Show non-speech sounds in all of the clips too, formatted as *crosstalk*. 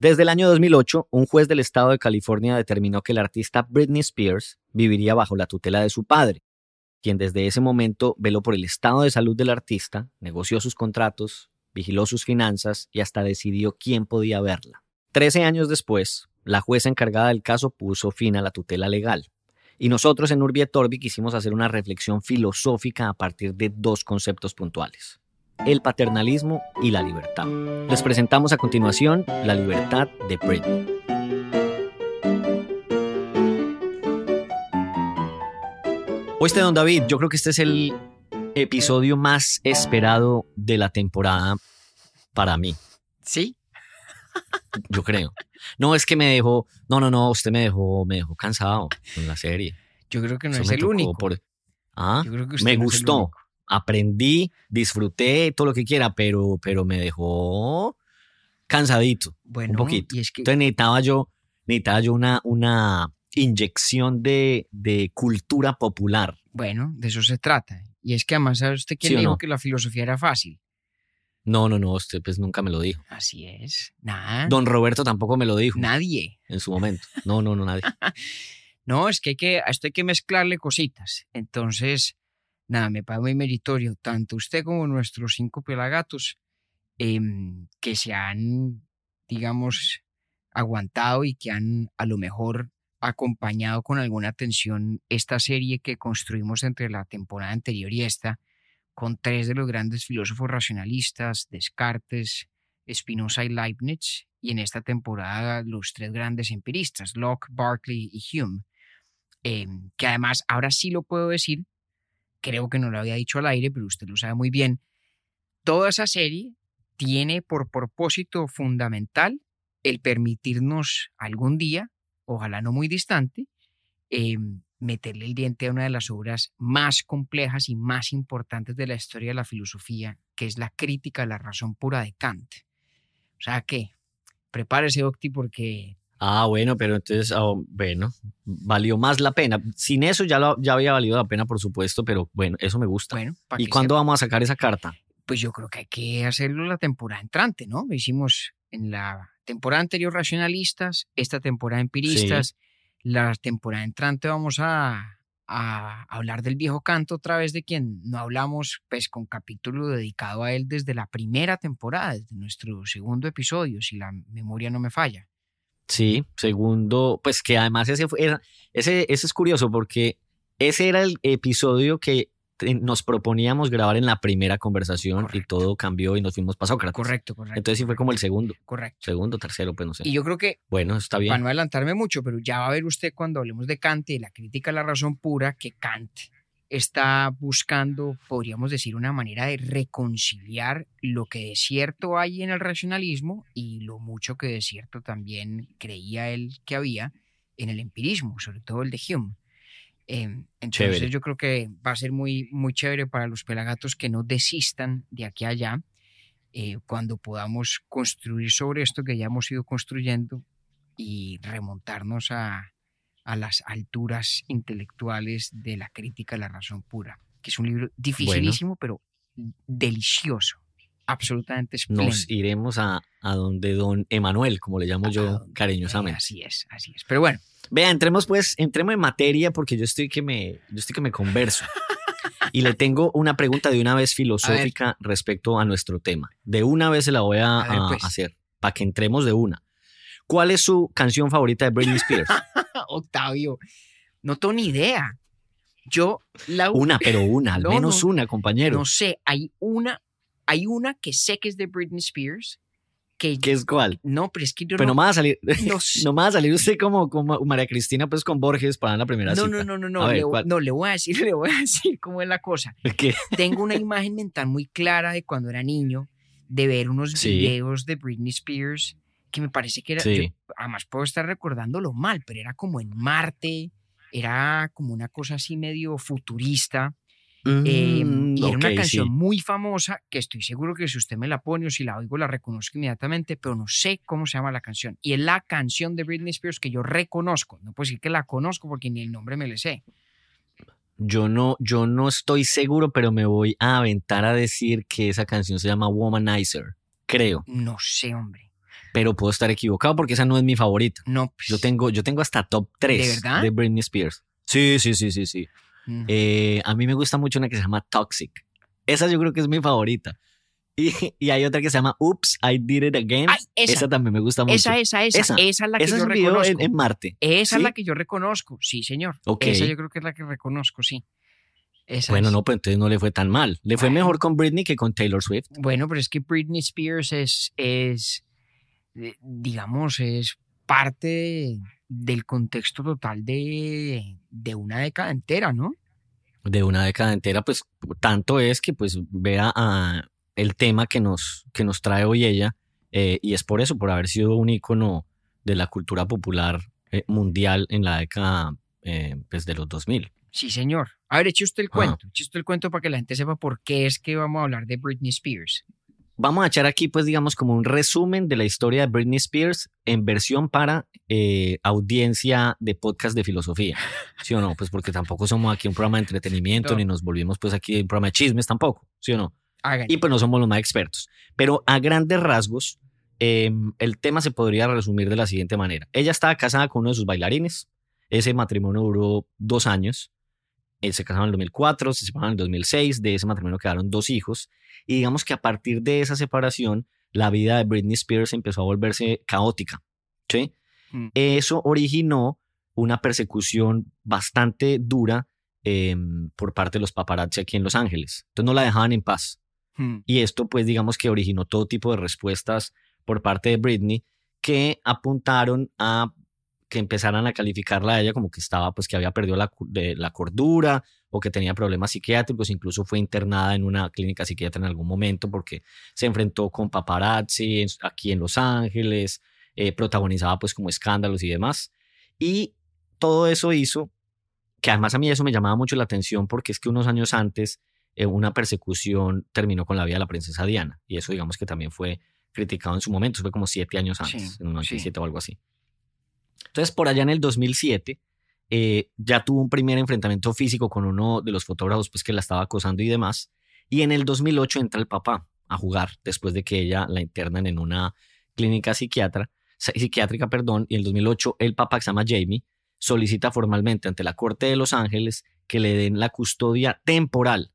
Desde el año 2008, un juez del estado de California determinó que el artista Britney Spears viviría bajo la tutela de su padre, quien desde ese momento veló por el estado de salud del artista, negoció sus contratos, vigiló sus finanzas y hasta decidió quién podía verla. Trece años después, la jueza encargada del caso puso fin a la tutela legal. Y nosotros en Urbi et Orbi quisimos hacer una reflexión filosófica a partir de dos conceptos puntuales el paternalismo y la libertad. Les presentamos a continuación La libertad de Britney. Oíste, don David, yo creo que este es el episodio más esperado de la temporada para mí. ¿Sí? *laughs* Yo creo. No, es que me dejó, no, no, no, usted me dejó, me dejó cansado con la serie. Yo creo que no Eso es el único. por- Ah, Yo creo que usted me no gustó. Aprendí, disfruté, todo lo que quiera, pero, pero me dejó cansadito. Bueno, un poquito. y es que Entonces necesitaba yo, necesitaba yo una, una inyección de, de cultura popular. Bueno, de eso se trata. Y es que además, ¿sabe usted quién ¿Sí o le dijo no? que la filosofía era fácil? No, no, no, usted pues nunca me lo dijo. Así es. Nada. Don Roberto tampoco me lo dijo Nadie. en su momento. No, no, no, nadie. *laughs* No, es que, hay que a esto hay que mezclarle cositas. Entonces, nada, me parece muy meritorio, tanto usted como nuestros cinco pelagatos, em, que se han, digamos, aguantado y que han a lo mejor acompañado con alguna atención esta serie que construimos entre la temporada anterior y esta, con tres de los grandes filósofos racionalistas, Descartes, Spinoza y Leibniz, y en esta temporada los tres grandes empiristas, Locke, Berkeley y Hume, eh, que además ahora sí lo puedo decir, creo que no lo había dicho al aire, pero usted lo sabe muy bien, toda esa serie tiene por propósito fundamental el permitirnos algún día, ojalá no muy distante, eh, meterle el diente a una de las obras más complejas y más importantes de la historia de la filosofía, que es la crítica a la razón pura de Kant. O sea que, prepárese, Octi, porque Ah, bueno, pero entonces, ah, bueno, valió más la pena. Sin eso ya, lo, ya había valido la pena, por supuesto, pero bueno, eso me gusta. bueno, ¿Y cuándo sepa, vamos a sacar esa carta? pues yo creo que hay que hacerlo la temporada entrante, ¿no? Lo hicimos en la temporada anterior racionalistas, esta temporada empiristas, la temporada entrante vamos a, a hablar del viejo canto otra vez de quien no hablamos, pues con capítulo dedicado a él desde la primera temporada, desde nuestro segundo episodio, si la memoria no me falla. Sí, segundo, pues que además ese, fue- era, ese, ese es curioso porque ese era el episodio que nos proponíamos grabar en la primera conversación y todo cambió y nos fuimos para Sócrates. Correcto, correcto. Entonces sí fue como el segundo, Correcto. segundo, tercero, pues no sé. Y yo creo que Bueno, está para bien. no adelantarme mucho, pero ya va a ver usted cuando hablemos de Kant y la crítica a la razón pura, que Kant está buscando, podríamos decir, una manera de reconciliar lo que de cierto hay en el racionalismo y lo mucho que de cierto también creía él que había en el empirismo, sobre todo el de Hume. Eh, entonces Chévere. yo creo que va a ser muy, muy chévere para los pelagatos que no desistan de aquí a allá eh, cuando podamos construir sobre esto que ya hemos ido construyendo y remontarnos a, a las alturas intelectuales de la crítica a la razón pura, que es un libro dificilísimo, pero delicioso, absolutamente espléndido. Nos iremos a, a donde don Emanuel, como le llamo A yo donde- cariñosamente. Así es, así es. Pero bueno, Vea, entremos pues, entremos en materia porque yo estoy que me, yo estoy que me converso. *laughs* Y le tengo una pregunta de una vez filosófica respecto a nuestro tema. De una vez se la voy a, A ver, a pues. hacer, para que entremos de una. ¿Cuál es su canción favorita de Britney Spears? *laughs* Octavio, no tengo ni idea. Yo la Una, pero *laughs* una, al No, menos no, una, compañero. no sé, hay una, hay una que sé que es de Britney Spears, que ¿Qué es cuál? no, pero es que yo Pero no, no va a salir, *laughs* no no va a salir usted como, como María Cristina pues con Borges para la primera No, cita. no, no, no, no, A ver, le, ¿cuál? no, le voy a decir, le voy a decir cómo es la cosa. ¿Qué? Tengo una imagen mental muy clara de cuando era niño, de ver unos Sí. videos de Britney Spears, que me parece que era, Sí. yo además puedo estar recordándolo mal, pero era como en Marte, Era como una cosa así medio futurista. eh, Mm, y era una ok, canción sí. muy famosa que estoy seguro que si usted me la pone o si la oigo la reconozco inmediatamente, pero no sé cómo se llama la canción. Y es la canción de Britney Spears que yo reconozco. No puedo decir que la conozco porque ni el nombre me le sé. Yo no, yo no estoy seguro, pero me voy a aventar a decir que esa canción se llama Womanizer. Creo, No sé, hombre. Pero puedo estar equivocado porque esa no es mi favorita. No, pues, Yo tengo, yo tengo hasta top 3 verdad? de Britney Spears. Sí, sí, sí, sí, sí. mm, Eh, a mí me gusta mucho una que se llama Toxic. Esa yo creo que es mi favorita. Y, y hay otra que se llama Oops, I Did It Again. Ay, esa, esa, también me gusta mucho. esa, esa, esa, Esa. esa es la que Esa yo reconozco. en, en Marte. Esa es la que yo reconozco, sí, señor. Ok. Esa yo creo que es la que reconozco, sí. Esa Bueno, es. no, pues entonces no le fue tan mal. Le fue mejor con Britney que con Taylor Swift. Bueno, pero es que Britney Spears es, es digamos, es parte del contexto total de, de una década entera, ¿no? de una década entera, pues tanto es que pues vea a el tema que nos, que nos trae hoy ella, eh, y es por eso, por haber sido un ícono de la cultura popular eh, mundial en la década eh, pues, de los 2000. Sí, señor. A ver, eche usted el cuento, eche usted el cuento para que la gente sepa por qué es que vamos a hablar de Britney Spears. Vamos a echar aquí pues digamos como un resumen de la historia de Britney Spears en versión para eh, audiencia de podcast de filosofía, ¿sí o no? Pues porque tampoco somos aquí un programa de entretenimiento No. ni nos volvimos pues aquí un programa de chismes tampoco, ¿sí o no? Y pues no somos los más expertos. Pero a grandes rasgos, eh, el tema se podría resumir de la siguiente manera. Ella estaba casada con uno de sus bailarines. Ese matrimonio duró dos años. Eh, se casaron en el 2004, se separaron en el 2006. De ese matrimonio quedaron dos hijos. Y digamos que a partir de esa separación, la vida de Britney Spears empezó a volverse caótica. ¿sí? Mm. Eso originó una persecución bastante dura eh, por parte de los paparazzi aquí en Los Ángeles. Entonces no la dejaban en paz. Hmm. Y esto, pues, digamos que originó todo tipo de respuestas por parte de Britney que apuntaron a que empezaran a calificarla a ella como que estaba, pues, que había perdido la, de, la cordura o que tenía problemas psiquiátricos. Incluso fue internada en una clínica psiquiatra en algún momento porque se enfrentó con paparazzi en- aquí en Los Ángeles, eh, protagonizaba, pues, como escándalos y demás. Y todo eso hizo que además a mí eso me llamaba mucho la atención porque es que unos años antes eh, una persecución terminó con la vida de la princesa Diana. Y eso digamos que también fue criticado en su momento, eso fue como siete años antes, Sí, en el 97 sí. o algo así. Entonces, por allá en el 2007, eh, ya tuvo un primer enfrentamiento físico con uno de los fotógrafos pues, que la estaba acosando y demás. Y en el 2008 entra el papá a jugar después de que ella la internan en una clínica psiquiátrica, perdón, y en el 2008 el papá que se llama Jamie solicita formalmente ante la Corte de Los Ángeles que le den la custodia temporal,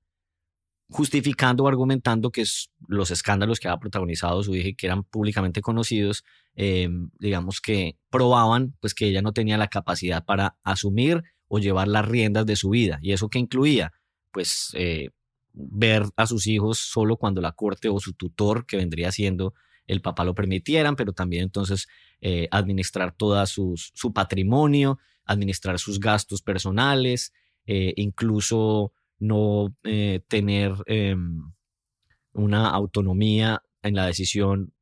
justificando o argumentando que los escándalos que había protagonizado su hija que eran públicamente conocidos, eh, digamos que probaban pues que ella no tenía la capacidad para asumir o llevar las riendas de su vida. ¿Y eso que incluía? Pues eh, ver a sus hijos solo cuando la corte o su tutor, que vendría siendo el papá, lo permitieran, pero también entonces eh, administrar sus, su patrimonio, administrar sus gastos personales, eh, incluso no tener eh, una autonomía en la decisión,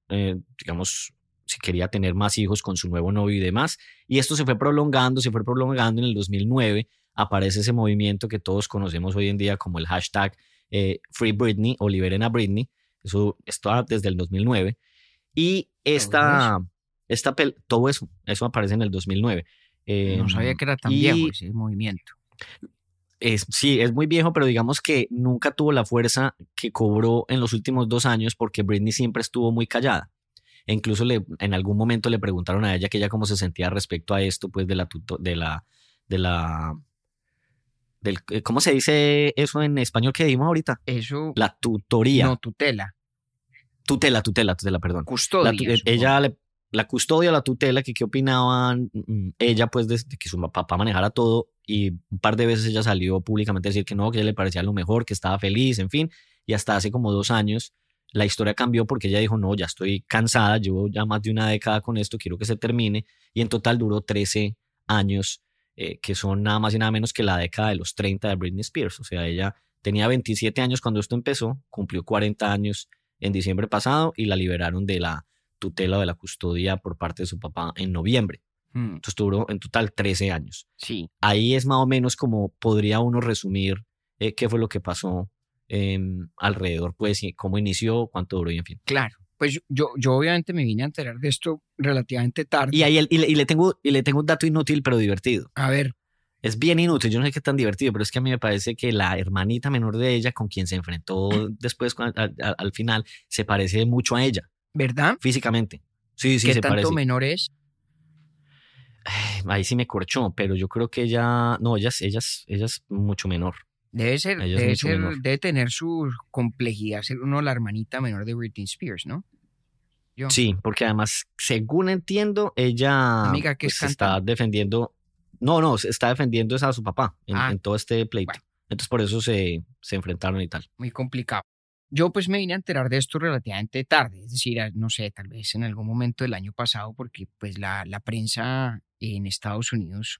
digamos, si quería tener más hijos con su nuevo novio y demás. Y esto se fue prolongando, se fue prolongando en el 2009. Aparece ese movimiento que todos conocemos hoy en día como el hashtag eh, Free Britney o Liberen a Britney. Eso está desde el 2009. Y esta, esta todo eso, eso aparece en el 2009. Eh, no sabía que era tan y- viejo ese movimiento. es, sí, es muy viejo, pero digamos que nunca tuvo la fuerza que cobró en los últimos dos años porque Britney siempre estuvo muy callada. E incluso le, en algún momento le preguntaron a ella que ella cómo se sentía respecto a esto, pues de la, tuto- de la, de la, del, eh, ¿cómo se dice eso en español que dimos ahorita? Eso, La tutoría, no, tutela, tutela, tutela, tutela, perdón. custodia. La eh, supongo. ella le- la custodia, la tutela, que qué opinaban mm, ella, pues, de, de que su papá manejara todo. Y un par de veces ella salió públicamente a decir que no, que ella le parecía lo mejor, que estaba feliz, en fin. Y hasta hace como dos años la historia cambió porque ella dijo, no, ya estoy cansada, llevo ya más de una década con esto, quiero que se termine. Y en total duró 13 años, eh, que son nada más y nada menos que la década de los 30 de Britney Spears. O sea, ella tenía 27 años cuando esto empezó, cumplió 40 años en diciembre pasado y la liberaron de la tutela o de la custodia por parte de su papá en noviembre. Mm, Entonces duró en total 13 años. sí, Ahí es más o menos como podría uno resumir eh, qué fue lo que pasó em, alrededor, pues, cómo inició, cuánto duró y en fin. claro. Pues yo- yo, obviamente me vine a enterar de esto relativamente tarde. Y ahí el- y le, y le tengo, y le tengo un dato inútil pero divertido. A ver, Es bien inútil, yo no sé qué tan divertido, pero es que a mí me parece que la hermanita menor de ella, con quien se enfrentó *clears throat* después al, al- al final, se parece mucho a ella, ¿verdad? físicamente. Sí, sí, ¿Qué se tanto parece. menor es? Ahí sí me corchó, pero yo creo que ella, no, ella, ella, ella es mucho menor. Debe ser, debe ser, debe tener su complejidad ser uno la hermanita menor de Britney Spears, ¿no? Yo. Sí, porque además, según entiendo, ella Amiga, ¿qué es pues, está defendiendo, no, no, está defendiendo a su papá en, Ah. en todo este pleito. Bueno. Entonces por eso se, se enfrentaron y tal. muy complicado. Yo pues me vine a enterar de esto relativamente tarde, es decir, no sé, tal vez en algún momento del año pasado, porque pues la, la prensa en Estados Unidos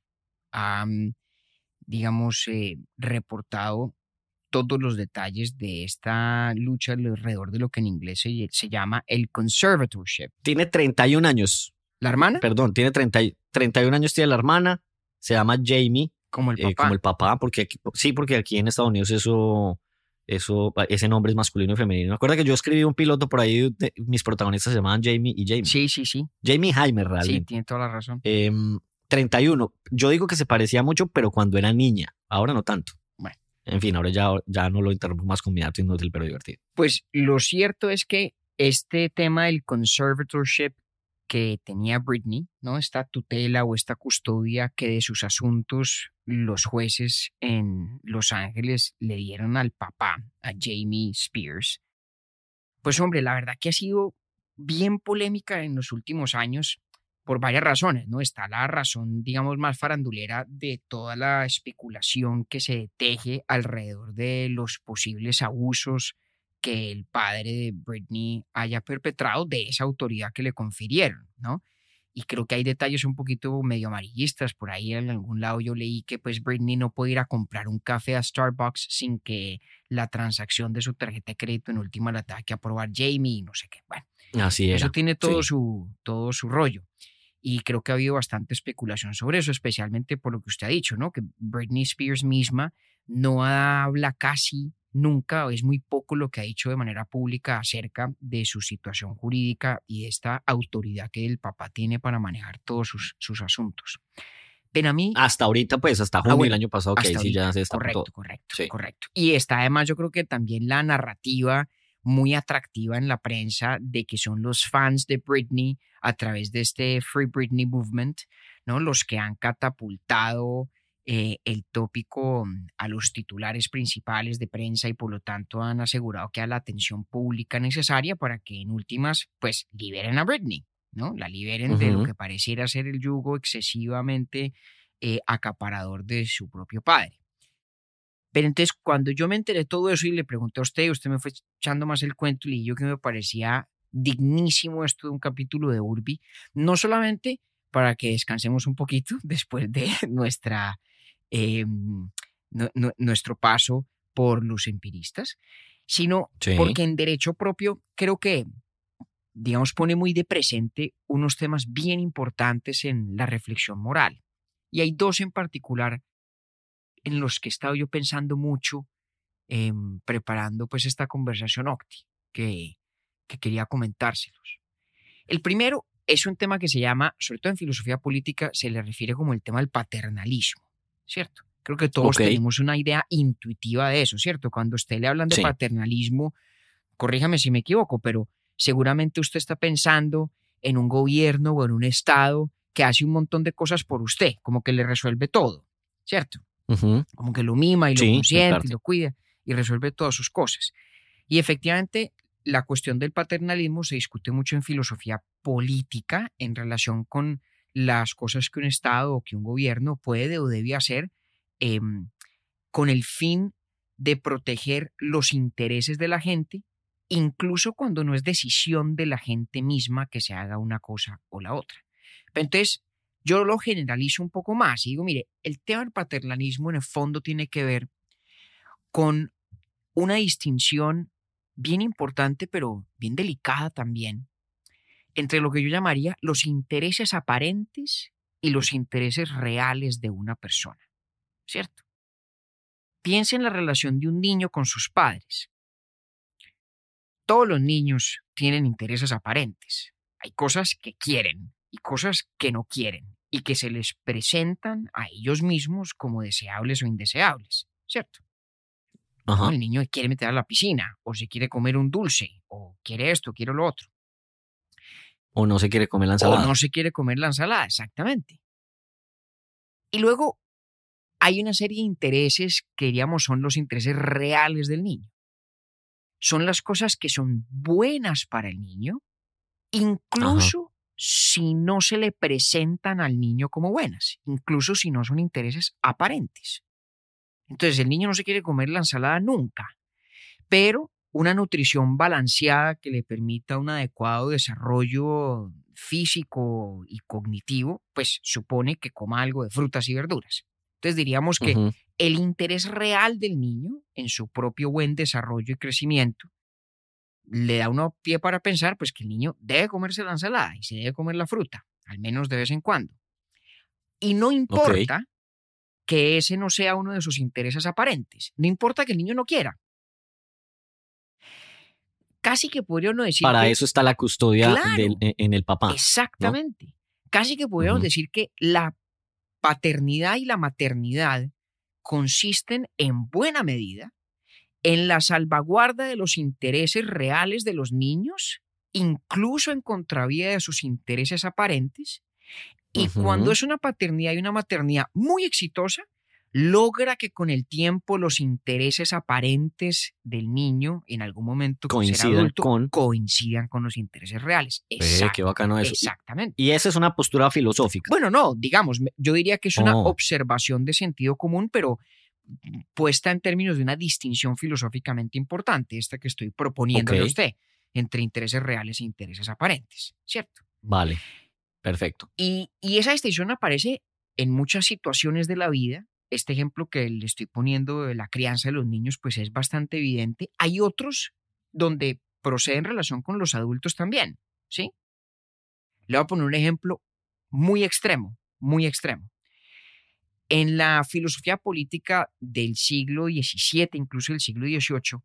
ha, digamos, eh, reportado todos los detalles de esta lucha alrededor de lo que en inglés se, se llama el conservatorship. Tiene 31 años, ¿La hermana? perdón, tiene 30, y- 31 años tiene la hermana, se llama Jamie, Como el eh, papá. como el papá, porque aquí- sí, porque aquí en Estados Unidos eso, eso, ese nombre es masculino y femenino. Acuerda que yo escribí un piloto por ahí, de- mis protagonistas se llamaban Jamie y Jamie. Sí, sí, sí, Jamie y Jaime sí, realmente. tiene toda la razón. Em, 31. Yo digo que se parecía mucho, pero cuando era niña. Ahora no tanto. Bueno. En fin, ahora ya, ya no lo interrumpo más con mi dato inútil, pero divertido. Pues lo cierto es que este tema del conservatorship que tenía Britney, ¿no? Esta tutela o esta custodia que de sus asuntos los jueces en Los Ángeles le dieron al papá, a Jamie Spears. Pues hombre, la verdad que ha sido bien polémica en los últimos años por varias razones, ¿no? Está la razón, digamos, más farandulera de toda la especulación que se teje alrededor de los posibles abusos que el padre de Britney haya perpetrado de esa autoridad que le confirieron, ¿no? Y creo que hay detalles un poquito medio amarillistas. Por ahí en algún lado yo leí que pues Britney no puede ir a comprar un café a Starbucks sin que la transacción de su tarjeta de crédito en última la tenga que aprobar Jamie y no sé qué. Bueno, Así era. eso tiene todo, sí. su, todo su rollo. Y creo que ha habido bastante especulación sobre eso, especialmente por lo que usted ha dicho, ¿no? Que Britney Spears misma no habla casi nunca, o es muy poco lo que ha dicho de manera pública acerca de su situación jurídica y de esta autoridad que el papá tiene para manejar todos sus, sus asuntos. Pero a mí... Hasta ahorita, pues, hasta junio Ah, bueno, del año pasado, que ahí sí ya se está correcto, todo. correcto, Sí. correcto. Y está además yo creo que también la narrativa muy atractiva en la prensa de que son los fans de Britney a través de este Free Britney Movement, ¿no? Los que han catapultado eh, el tópico mm, a los titulares principales de prensa y por lo tanto han asegurado que a la atención pública necesaria para que en últimas pues liberen a Britney, ¿no? La liberen de lo que pareciera ser el yugo excesivamente eh, acaparador de su propio padre. Pero entonces, cuando yo me enteré de todo eso y le pregunté a usted, usted me fue echando más el cuento y yo que me parecía dignísimo esto de un capítulo de Urbi, no solamente para que descansemos un poquito *laughs* después de nuestra, eh, nu- nu- nuestro paso por los empiristas, sino Sí. porque en derecho propio creo que, digamos, pone muy de presente unos temas bien importantes en la reflexión moral. Y hay dos en particular en los que he estado yo pensando mucho em, preparando pues esta conversación Octi, que, que quería comentárselos. El primero es un tema que se llama, sobre todo en filosofía política, se le refiere como el tema del paternalismo, ¿cierto? Creo que todos tenemos una idea intuitiva de eso, ¿cierto? Cuando usted le hablan de Sí. paternalismo, corríjame si me equivoco, pero seguramente usted está pensando en un gobierno o en un estado que hace un montón de cosas por usted, como que le resuelve todo, ¿cierto? Como que lo mima y lo Sí, en consiente y lo cuida y resuelve todas sus cosas. Y efectivamente, la cuestión del paternalismo se discute mucho en filosofía política en relación con las cosas que un Estado o que un gobierno puede o debe hacer em, con el fin de proteger los intereses de la gente, incluso cuando no es decisión de la gente misma que se haga una cosa o la otra. Pero entonces, yo lo generalizo un poco más y digo, mire, el tema del paternalismo en el fondo tiene que ver con una distinción bien importante, pero bien delicada también, entre lo que yo llamaría los intereses aparentes y los intereses reales de una persona, ¿cierto? Piensa en la relación de un niño con sus padres. Todos los niños tienen intereses aparentes. Hay cosas que quieren y cosas que no quieren y que se les presentan a ellos mismos como deseables o indeseables, ¿cierto? Ajá. El niño quiere meter a la piscina, o se quiere comer un dulce, o quiere esto, quiere lo otro. O no se quiere comer la ensalada. O no se quiere comer la ensalada, exactamente. Y luego hay una serie de intereses que diríamos son los intereses reales del niño. Son las cosas que son buenas para el niño, incluso si no se le presentan al niño como buenas, incluso si no son intereses aparentes. Entonces el niño no se quiere comer la ensalada nunca, pero una nutrición balanceada que le permita un adecuado desarrollo físico y cognitivo, pues supone que coma algo de frutas y verduras. Entonces diríamos que el interés real del niño en su propio buen desarrollo y crecimiento le da uno pie para pensar pues que el niño debe comerse la ensalada y se debe comer la fruta, al menos de vez en cuando. Y no importa que ese no sea uno de sus intereses aparentes, no importa que el niño no quiera. Casi que podría uno decir Para que eso está la custodia Claro. del- en- el papá. Exactamente. Casi que podríamos decir que la paternidad y la maternidad consisten en buena medida en la salvaguarda de los intereses reales de los niños, incluso en contravía de sus intereses aparentes. Y cuando es una paternidad y una maternidad muy exitosa, logra que con el tiempo los intereses aparentes del niño en algún momento será Coincidan adulto, con- coincidan con los intereses reales. Ve, Exact- qué bacano eso. Exactamente. Y esa es una postura filosófica. Bueno, no, digamos, yo diría que es una Oh. observación de sentido común, pero puesta en términos de una distinción filosóficamente importante, esta que estoy proponiéndole a usted, entre intereses reales e intereses aparentes, ¿cierto? Vale. Perfecto. Y, y esa distinción aparece en muchas situaciones de la vida. Este ejemplo que le estoy poniendo de la crianza de los niños, pues es bastante evidente. Hay otros donde procede en relación con los adultos también, ¿sí? Le voy a poner un ejemplo muy extremo, muy extremo. En la filosofía política del siglo XVII, incluso del siglo XVIII,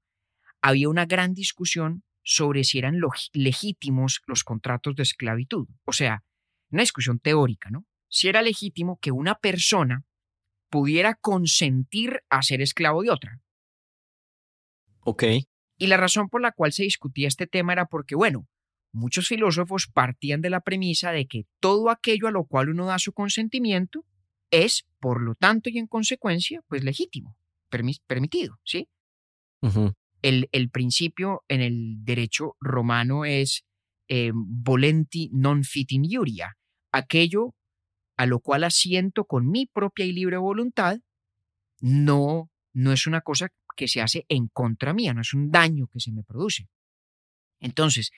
había una gran discusión sobre si eran legítimos los contratos de esclavitud. O sea, una discusión teórica, ¿no? Si era legítimo que una persona pudiera consentir a ser esclavo de otra. Ok. Y la razón por la cual se discutía este tema era porque, bueno, muchos filósofos partían de la premisa de que todo aquello a lo cual uno da su consentimiento es, por lo tanto y en consecuencia, pues legítimo, permitido, ¿sí? El, el principio en el derecho romano es eh, volenti non fit in iuria, aquello a lo cual asiento con mi propia y libre voluntad, no, no es una cosa que se hace en contra mía, no es un daño que se me produce. Entonces,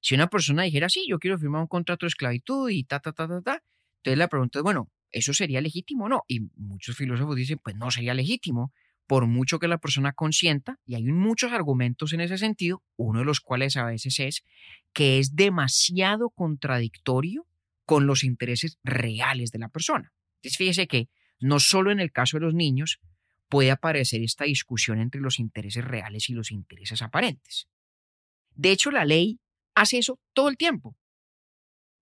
si una persona dijera, sí, yo quiero firmar un contrato de esclavitud y ta, ta, ta, ta, ta, entonces la pregunta es, bueno, ¿eso sería legítimo o no? Y muchos filósofos dicen, pues no sería legítimo, por mucho que la persona consienta, y hay muchos argumentos en ese sentido, uno de los cuales a veces es que es demasiado contradictorio con los intereses reales de la persona. Entonces fíjese que no solo en el caso de los niños puede aparecer esta discusión entre los intereses reales y los intereses aparentes. De hecho, la ley hace eso todo el tiempo,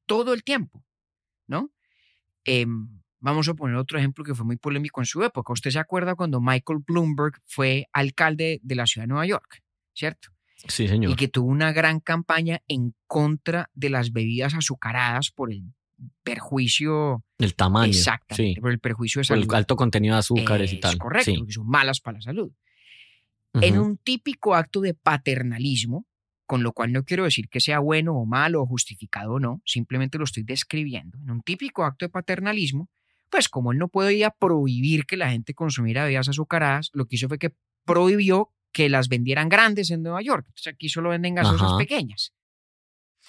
todo el tiempo, ¿no? Em, vamos a poner otro ejemplo que fue muy polémico en su época. ¿Usted se acuerda cuando Michael Bloomberg fue alcalde de la ciudad de Nueva York, cierto? Sí, señor. Y que tuvo una gran campaña en contra de las bebidas azucaradas por el perjuicio El tamaño. exactamente, Sí. por el perjuicio de Por salud. el alto contenido de azúcares y Es tal. correcto, Sí. porque son malas para la salud. En un típico acto de paternalismo, con lo cual no quiero decir que sea bueno o malo o justificado o no, simplemente lo estoy describiendo. En un típico acto de paternalismo, pues como él no podía prohibir que la gente consumiera bebidas azucaradas, lo que hizo fue que prohibió que las vendieran grandes en Nueva York. Entonces aquí solo venden gaseosas Ajá. pequeñas.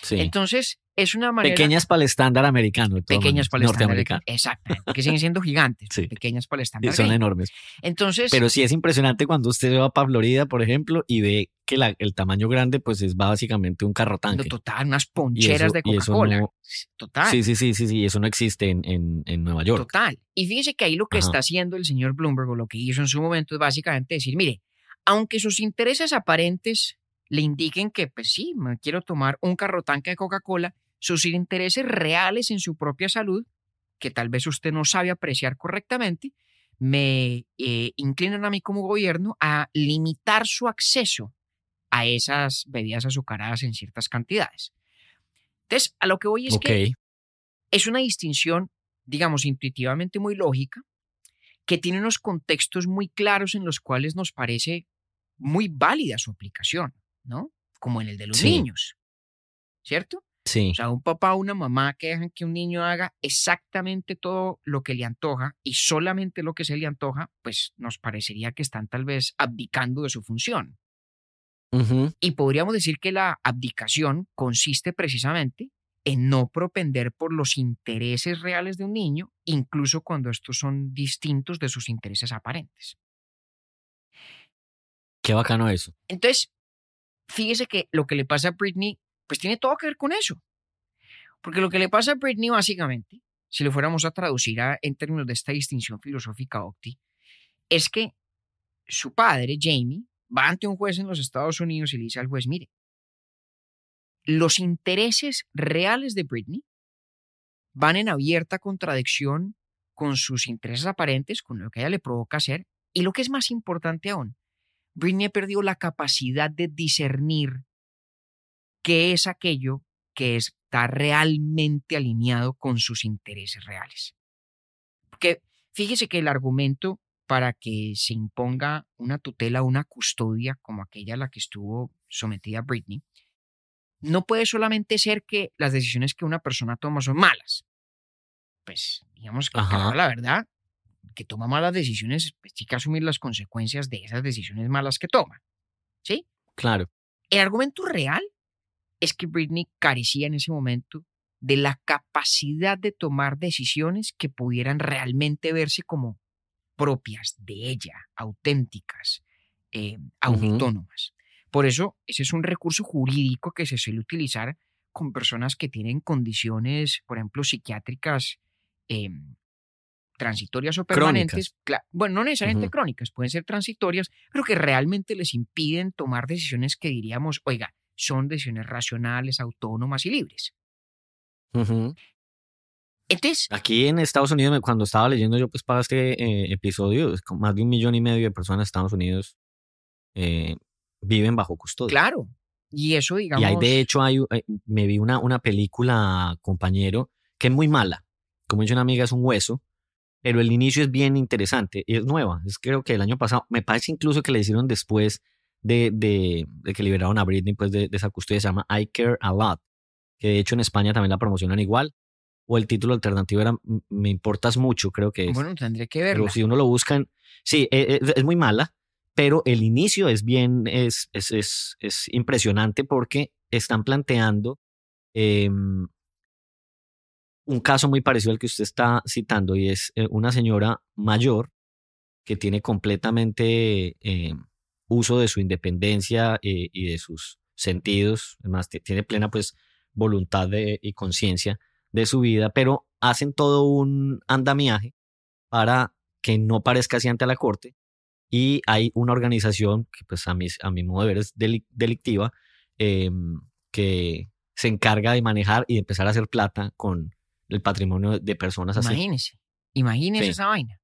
Sí. Entonces, es una manera... Pequeñas para el estándar americano. Pequeñas para el estándar norteamericano. Exactamente, que siguen siendo gigantes. Sí. Pequeñas para el Y estándar. son enormes. Entonces, Pero sí es impresionante cuando usted va para Florida, por ejemplo, y ve que la- el tamaño grande pues es básicamente un carro tanque. total, unas poncheras eso- de Coca-Cola. no- Total. Sí, sí, sí, sí, sí, eso no existe en, en, en Nueva York. Total. Y fíjese que ahí lo que Ajá. está haciendo el señor Bloomberg o lo que hizo en su momento es básicamente decir, mire, aunque sus intereses aparentes le indiquen que, pues sí, me quiero tomar un carro tanque de Coca-Cola, sus intereses reales en su propia salud, que tal vez usted no sabe apreciar correctamente, me eh, inclinan a mí como gobierno a limitar su acceso a esas bebidas azucaradas en ciertas cantidades. Entonces, a lo que voy es que es una distinción, digamos, intuitivamente muy lógica, que tiene unos contextos muy claros en los cuales nos parece muy válida su aplicación, ¿no? Como en el de los Sí. niños, ¿cierto? sí, O sea, un papá o una mamá que dejan que un niño haga exactamente todo lo que le antoja y solamente lo que se le antoja, pues nos parecería que están tal vez abdicando de su función. Y podríamos decir que la abdicación consiste precisamente en no propender por los intereses reales de un niño, incluso cuando estos son distintos de sus intereses aparentes. qué bacano eso. Entonces, fíjese que lo que le pasa a Britney, pues tiene todo que ver con eso. Porque lo que le pasa a Britney, básicamente, si lo fuéramos a traducir a- en términos de esta distinción filosófica Octi, es que su padre, Jamie, va ante un juez en los Estados Unidos y le dice al juez, mire, los intereses reales de Britney van en abierta contradicción con sus intereses aparentes, con lo que ella le provoca hacer, y lo que es más importante aún, Britney ha perdido la capacidad de discernir qué es aquello que está realmente alineado con sus intereses reales. Porque fíjese que el argumento para que se imponga una tutela, una custodia como aquella a la que estuvo sometida Britney, no puede solamente ser que las decisiones que una persona toma son malas. Pues digamos que claro, la verdad, que toma malas decisiones, pues sí que asumir las consecuencias de esas decisiones malas que toma. ¿Sí? Claro. El argumento real es que Britney carecía en ese momento de la capacidad de tomar decisiones que pudieran realmente verse como propias de ella, auténticas, eh, autónomas. Por eso, ese es un recurso jurídico que se suele utilizar con personas que tienen condiciones, por ejemplo, psiquiátricas eh, transitorias o permanentes. Bueno, no necesariamente Ujú. crónicas, pueden ser transitorias, pero que realmente les impiden tomar decisiones que diríamos, oiga, son decisiones racionales, autónomas y libres. Ujú. Entonces, Aquí en Estados Unidos, cuando estaba leyendo yo pues para este eh, episodio, más de un millón y medio de personas en Estados Unidos eh, viven bajo custodia. claro, y eso, digamos... Y hay, de hecho, hay, eh, me vi una, una película, compañero, que es muy mala. Como dice una amiga, es un hueso, pero el inicio es bien interesante y es nueva. Es creo que el año pasado, me parece incluso que le hicieron después de, de, de que liberaron a Britney, pues de, de esa custodia, se llama I Care a Lot, que de hecho en España también la promocionan igual. O el título alternativo era Me importas mucho, creo que es. Bueno, tendré que pero verla. si uno lo busca, en- sí, eh, eh, es muy mala, pero el inicio es bien, es, es, es, es impresionante porque están planteando em, un caso muy parecido al que usted está citando y es eh, una señora mayor que tiene completamente eh, uso de su independencia eh, y de sus sentidos, además tiene plena pues voluntad de- y conciencia de su vida, pero hacen todo un andamiaje para que no parezca así ante la corte y hay una organización que pues a mi, a mi modo de ver es deli- delictiva em, que se encarga de manejar y de empezar a hacer plata con el patrimonio de personas así. Imagínese, imagínese Sí. esa vaina.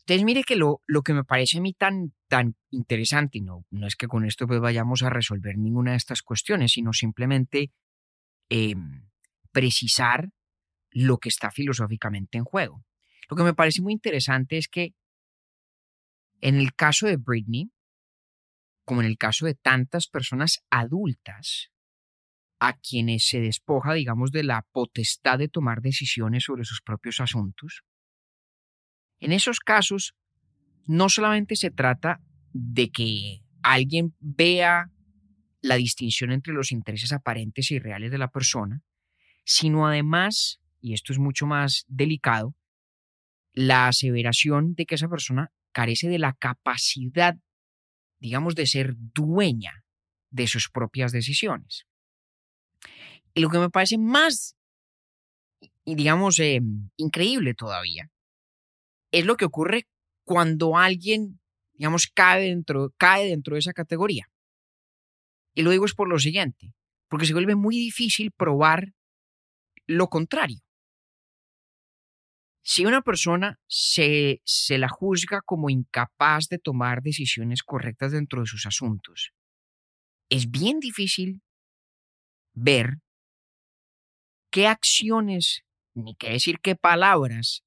Entonces, mire que lo, lo que me parece a mí tan, tan interesante, y no, no es que con esto pues vayamos a resolver ninguna de estas cuestiones, sino simplemente em, precisar lo que está filosóficamente en juego. Lo que me parece muy interesante es que en el caso de Britney, como en el caso de tantas personas adultas, a quienes se despoja, digamos, de la potestad de tomar decisiones sobre sus propios asuntos, en esos casos no solamente se trata de que alguien vea la distinción entre los intereses aparentes y reales de la persona, sino además, y esto es mucho más delicado, la aseveración de que esa persona carece de la capacidad, digamos, de ser dueña de sus propias decisiones. Y lo que me parece más, digamos, eh, increíble todavía, es lo que ocurre cuando alguien, digamos, cae dentro, cae dentro de esa categoría. Y lo digo es por lo siguiente, porque se vuelve muy difícil probar lo contrario. Si una persona se, se la juzga como incapaz de tomar decisiones correctas dentro de sus asuntos, es bien difícil ver qué acciones, ni qué decir qué palabras,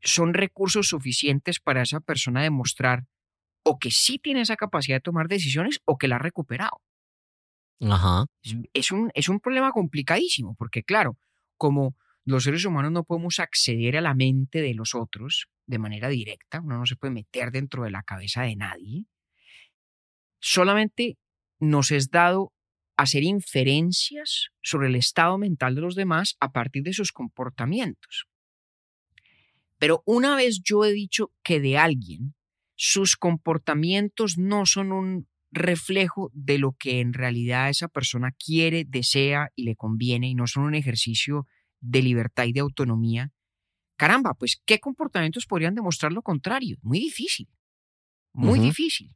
son recursos suficientes para esa persona demostrar o que sí tiene esa capacidad de tomar decisiones o que la ha recuperado. Ajá. Es, un, es un problema complicadísimo, porque claro, como los seres humanos no podemos acceder a la mente de los otros de manera directa, uno no se puede meter dentro de la cabeza de nadie, solamente nos es dado hacer inferencias sobre el estado mental de los demás a partir de sus comportamientos. Pero una vez yo he dicho que de alguien sus comportamientos no son un reflejo de lo que en realidad esa persona quiere, desea y le conviene y no son un ejercicio de libertad y de autonomía, caramba, pues ¿qué comportamientos podrían demostrar lo contrario? Muy difícil, muy difícil.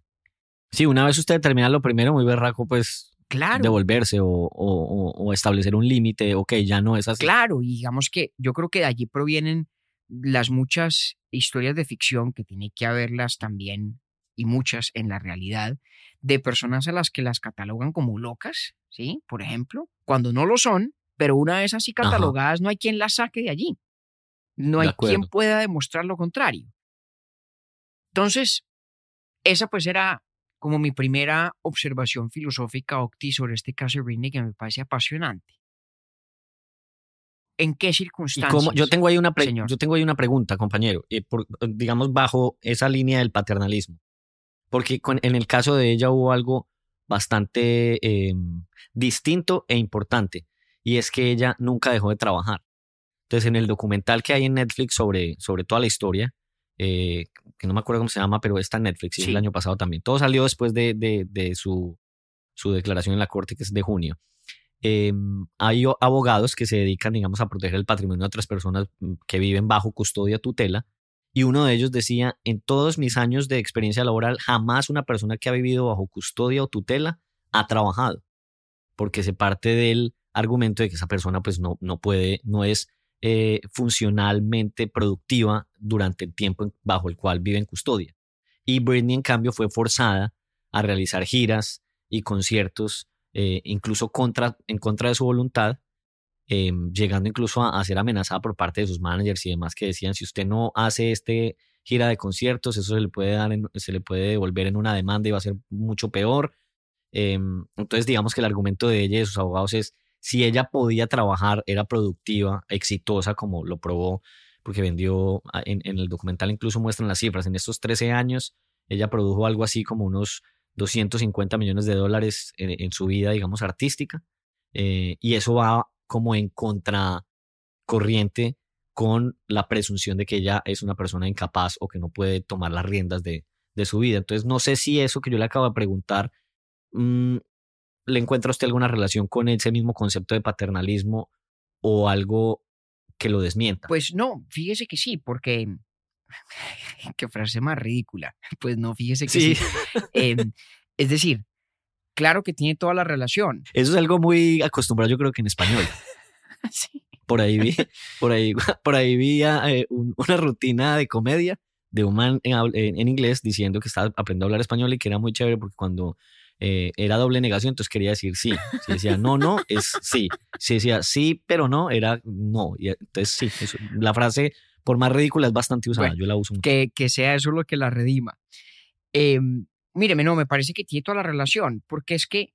Sí, una vez usted determina lo primero, muy berraco, pues Claro. devolverse o, o- o establecer un límite, ok, ya no es así. Claro, y digamos que yo creo que de allí provienen las muchas historias de ficción que tiene que haberlas también y muchas en la realidad de personas a las que las catalogan como locas, ¿sí? Por ejemplo, cuando no lo son, pero una vez así Ajá. catalogadas no hay quien las saque de allí. No hay quien pueda demostrar lo contrario. Entonces, esa pues era como mi primera observación filosófica, Octi, sobre este caso de Britney que me parece apasionante. ¿En qué Y circunstancias? cómo- yo tengo ahí una señor? yo tengo ahí una pregunta, compañero, eh, por- digamos bajo esa línea del paternalismo, porque con- en el caso de ella hubo algo bastante eh, distinto e importante, y es que ella nunca dejó de trabajar. Entonces, en el documental que hay en Netflix sobre, sobre toda la historia, eh, que no me acuerdo cómo se llama, pero está en Netflix, Sí. el año pasado también. Todo salió después de, de- de su, su declaración en la corte, que es de junio. Eh, hay abogados que se dedican, digamos, a proteger el patrimonio de otras personas mm, que viven bajo custodia tutela. Y uno de ellos decía, en todos mis años de experiencia laboral, jamás una persona que ha vivido bajo custodia o tutela ha trabajado, porque se parte del argumento de que esa persona pues no, no puede, no es eh, funcionalmente productiva durante el tiempo bajo el cual vive en custodia. Y Britney, en cambio, fue forzada a realizar giras y conciertos, eh, incluso contra, en contra de su voluntad, eh, llegando incluso a, a ser amenazada por parte de sus managers y demás que decían, si usted no hace este gira de conciertos, eso se le puede, dar en- se le puede devolver en una demanda y va a ser mucho peor. Eh, entonces, digamos que el argumento de ella y de sus abogados es, si ella podía trabajar, era productiva, exitosa, como lo probó, porque vendió, a- en, el documental incluso muestran las cifras, en estos 13 años, ella produjo algo así como unos 250 millones de dólares en, su vida, digamos, artística, eh, y eso va como en contracorriente con la presunción de que ella es una persona incapaz o que no puede tomar las riendas de, de su vida. Entonces, no sé si eso que yo le acabo de preguntar, mm, ¿le encuentra usted alguna relación con ese mismo concepto de paternalismo o algo que lo desmienta? Pues no, fíjese que sí, porque *laughs* qué frase más ridícula. *laughs* Pues no, fíjese que sí. sí, *laughs* Em, es decir, claro que tiene toda la relación. eso es algo muy acostumbrado, yo creo que en español. Sí. Por ahí vi, por ahí, por ahí vi eh, un- una rutina de comedia de un man en, en- en inglés diciendo que estaba aprendiendo a hablar español y que era muy chévere porque cuando eh, era doble negación, entonces quería decir sí. Si decía no, no, es sí. Si decía sí, pero no, era no. Y entonces sí, eso- la frase, por más ridícula, es bastante usada. Bueno, Yo la uso mucho. que, que sea eso lo que la redima. Em, míreme, no, me parece que tiene toda la relación, porque es que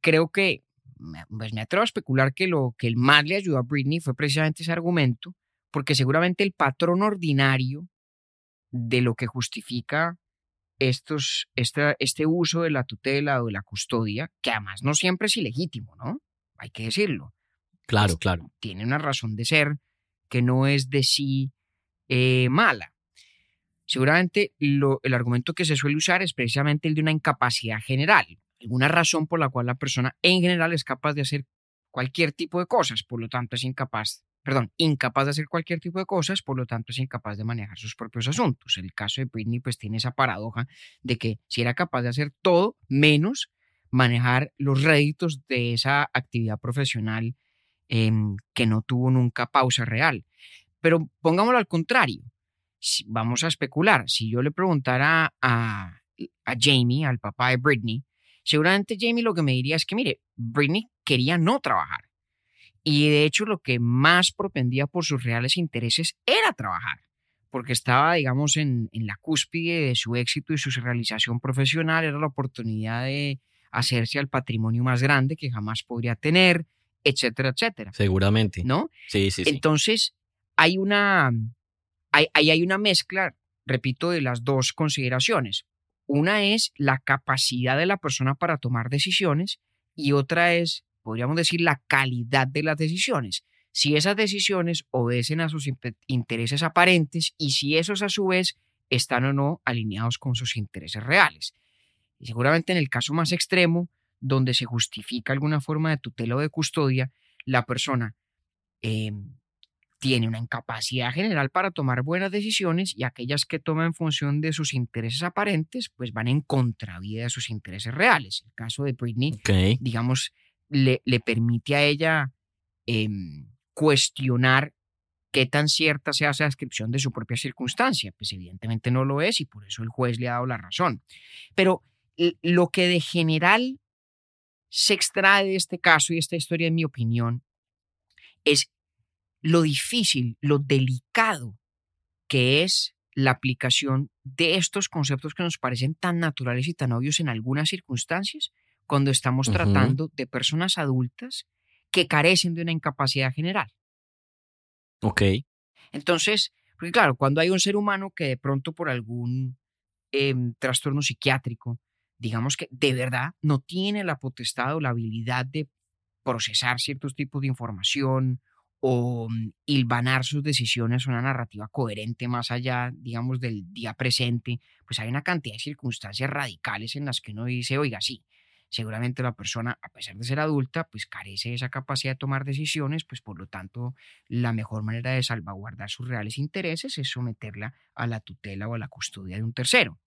creo que, me- pues me atrevo a especular que lo que el más le ayudó a Britney fue precisamente ese argumento, porque seguramente el patrón ordinario de lo que justifica estos, esta, este uso de la tutela o de la custodia, que además no siempre es ilegítimo, ¿no? hay que decirlo. Claro, claro. Tiene una razón de ser que no es de sí eh, mala. Seguramente lo- el argumento que se suele usar es precisamente el de una incapacidad general, alguna razón por la cual la persona en general es capaz de hacer cualquier tipo de cosas, por lo tanto es incapaz, perdón, incapaz de hacer cualquier tipo de cosas, por lo tanto es incapaz de manejar sus propios asuntos. El caso de Britney pues tiene esa paradoja de que si era capaz de hacer todo menos manejar los réditos de esa actividad profesional em, que no tuvo nunca pausa real. Pero pongámoslo al contrario. Si- vamos a especular. Si yo le preguntara a, a Jamie, al papá de Britney, seguramente Jamie lo que me diría es que, mire, Britney quería no trabajar. Y de hecho lo que más propendía por sus reales intereses era trabajar, porque estaba, digamos, en, en la cúspide de su éxito y su realización profesional, era la oportunidad de hacerse al patrimonio más grande que jamás podría tener, etcétera, etcétera, Seguramente. ¿no? Sí, sí, sí. Entonces, hay una, hay, hay una mezcla, repito, de las dos consideraciones. Una es la capacidad de la persona para tomar decisiones y otra es, podríamos decir, la calidad de las decisiones. Si esas decisiones obedecen a sus intereses aparentes y si esos a su vez están o no alineados con sus intereses reales. Y seguramente en el caso más extremo, donde se justifica alguna forma de tutela o de custodia, la persona eh, tiene una incapacidad general para tomar buenas decisiones y aquellas que toma en función de sus intereses aparentes, pues van en contravía de sus intereses reales. El caso de Britney, Ok. digamos, le, permite a ella em, cuestionar qué tan cierta sea esa descripción de su propia circunstancia. Pues evidentemente no lo es y por eso el juez le ha dado la razón. Pero lo que de general se extrae de este caso y esta historia, en mi opinión, es lo difícil, lo delicado que es la aplicación de estos conceptos que nos parecen tan naturales y tan obvios en algunas circunstancias cuando estamos Ujú. tratando de personas adultas que carecen de una incapacidad general. Ok. Entonces, porque claro, cuando hay un ser humano que de pronto por algún em, trastorno psiquiátrico, digamos que de verdad no tiene la potestad o la habilidad de procesar ciertos tipos de información o mm, hilvanar sus decisiones una narrativa coherente más allá, digamos, del día presente, pues hay una cantidad de circunstancias radicales en las que uno dice, oiga, sí, seguramente la persona, a pesar de ser adulta, pues carece de esa capacidad de tomar decisiones, pues por lo tanto, la mejor manera de salvaguardar sus reales intereses es someterla a la tutela o a la custodia de un tercero.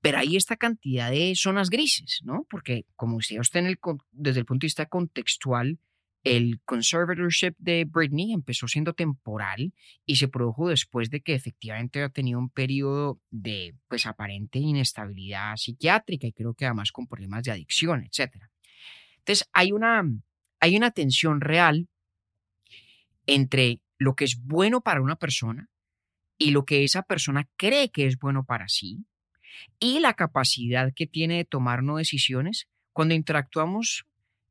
Pero hay esta cantidad de zonas grises, ¿no? Porque como usted está en el, desde el punto de vista contextual, el conservatorship de Britney empezó siendo temporal y se produjo después de que efectivamente había tenido un periodo de pues aparente inestabilidad psiquiátrica y creo que además con problemas de adicción, etc. Entonces hay una, hay una tensión real entre lo que es bueno para una persona y lo que esa persona cree que es bueno para sí y la capacidad que tiene de tomar no decisiones cuando interactuamos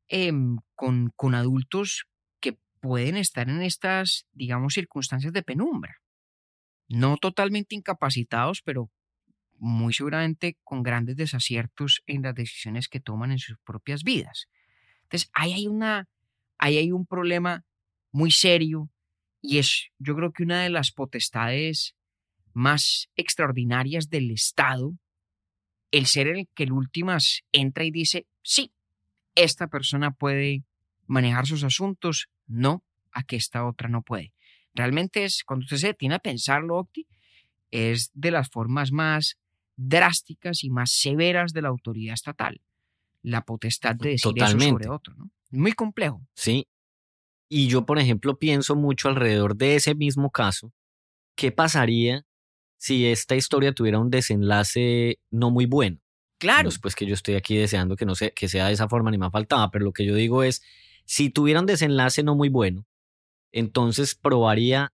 em, con, con adultos que pueden estar en estas, digamos, circunstancias de penumbra. No totalmente incapacitados, pero muy seguramente con grandes desaciertos en las decisiones que toman en sus propias vidas. Entonces, ahí hay, una, ahí hay un problema muy serio y es, yo creo que una de las potestades más extraordinarias del Estado, el ser el que últimas entra y dice, sí, esta persona puede manejar sus asuntos, no, a que esta otra no puede. Realmente es, cuando usted se detiene a pensarlo, Octi, es de las formas más drásticas y más severas de la autoridad estatal. La potestad de decir eso Totalmente. sobre otro, ¿no? Muy complejo. Sí. Y yo, por ejemplo, pienso mucho alrededor de ese mismo caso. ¿Qué pasaría si esta historia tuviera un desenlace no muy bueno? Claro. Pues que yo estoy aquí deseando que no sea, que sea de esa forma ni me faltaba, pero lo que yo digo es, si tuviera un desenlace no muy bueno, entonces probaría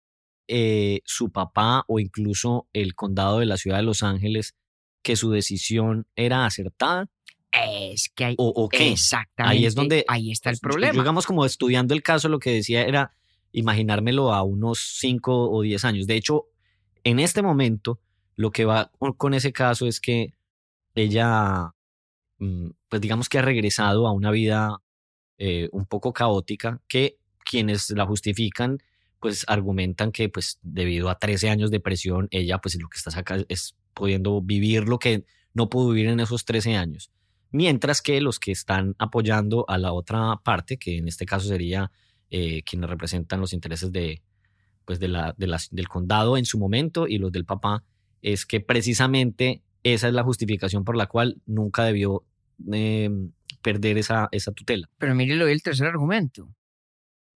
eh, su papá o incluso el condado de la ciudad de Los Ángeles que su decisión era acertada Es que hay. o, o qué. Exactamente. Ahí es donde Ahí está el Yo- problema. Yo, digamos, como estudiando el caso, lo que decía era imaginármelo a unos 5 o 10 años. De hecho, en este momento, lo que va con ese caso es que ella, mm, pues digamos que ha regresado a una vida eh, un poco caótica que quienes la justifican pues argumentan que pues debido a 13 años de presión ella pues lo que está acá es pudiendo vivir lo que no pudo vivir en esos 13 años. Mientras que los que están apoyando a la otra parte, que en este caso sería eh, quienes representan los intereses de, pues de la, de las, del condado en su momento y los del papá, es que precisamente esa es la justificación por la cual nunca debió em, perder esa, esa tutela. Pero mire lo del tercer argumento,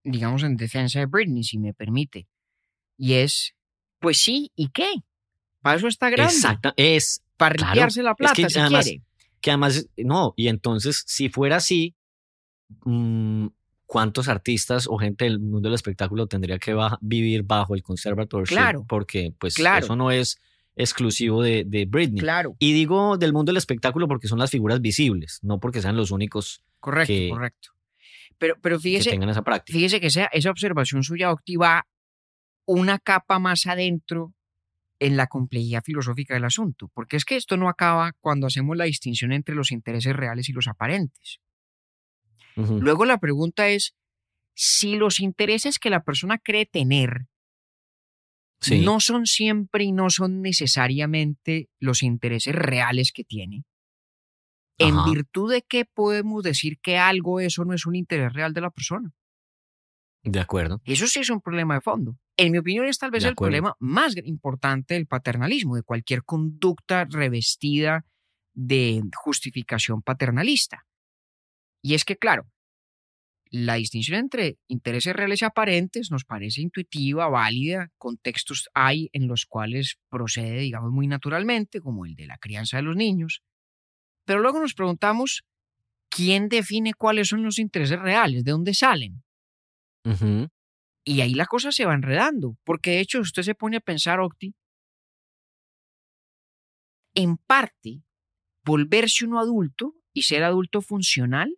digamos en defensa de Britney, si me permite, y es, pues sí, ¿y qué? Para eso está grande. Exacto, es. Para limpiarse la plata, que si además, quiere. Que además, no, y entonces, si fuera así, mm, ¿cuántos artistas o gente del mundo del espectáculo tendría que vivir bajo el conservatorship? Claro. Porque, pues, Claro. eso no es exclusivo de, de Britney. Claro, Y digo del mundo del espectáculo porque son las figuras visibles, no porque sean los únicos correcto, que- correcto. Pero, pero que fíjese, tengan esa práctica. fíjese que esa, esa observación suya, Octi, va una capa más adentro en la complejidad filosófica del asunto, porque es que esto no acaba cuando hacemos la distinción entre los intereses reales y los aparentes. Luego la pregunta es, si los intereses que la persona cree tener Sí. no son siempre y no son necesariamente los intereses reales que tiene, ¿en virtud de qué podemos decir que algo eso no es un interés real de la persona? De acuerdo. Eso sí es un problema de fondo. En mi opinión es tal vez el problema más importante del paternalismo, de cualquier conducta revestida de justificación paternalista. Y es que, claro, la distinción entre intereses reales y aparentes nos parece intuitiva, válida, contextos hay en los cuales procede, digamos, muy naturalmente, como el de la crianza de los niños. Pero luego nos preguntamos, ¿quién define cuáles son los intereses reales? ¿De dónde salen? Y ahí la cosa se va enredando, porque de hecho usted se pone a pensar, Octi, en parte, volverse uno adulto y ser adulto funcional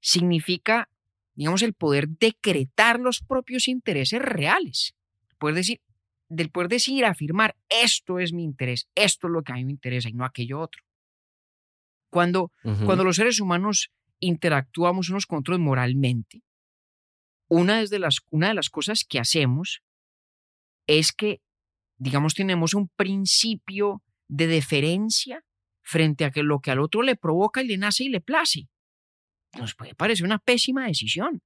significa, digamos, el poder decretar los propios intereses reales. Poder decir, del poder decir, afirmar, esto es mi interés, esto es lo que a mí me interesa y no aquello otro. Cuando cuando los seres humanos interactuamos unos con otros moralmente, una de, las, una de las cosas que hacemos es que, digamos, tenemos un principio de deferencia frente a que lo que al otro le provoca y le nace y le place. Nos puede parecer una pésima decisión.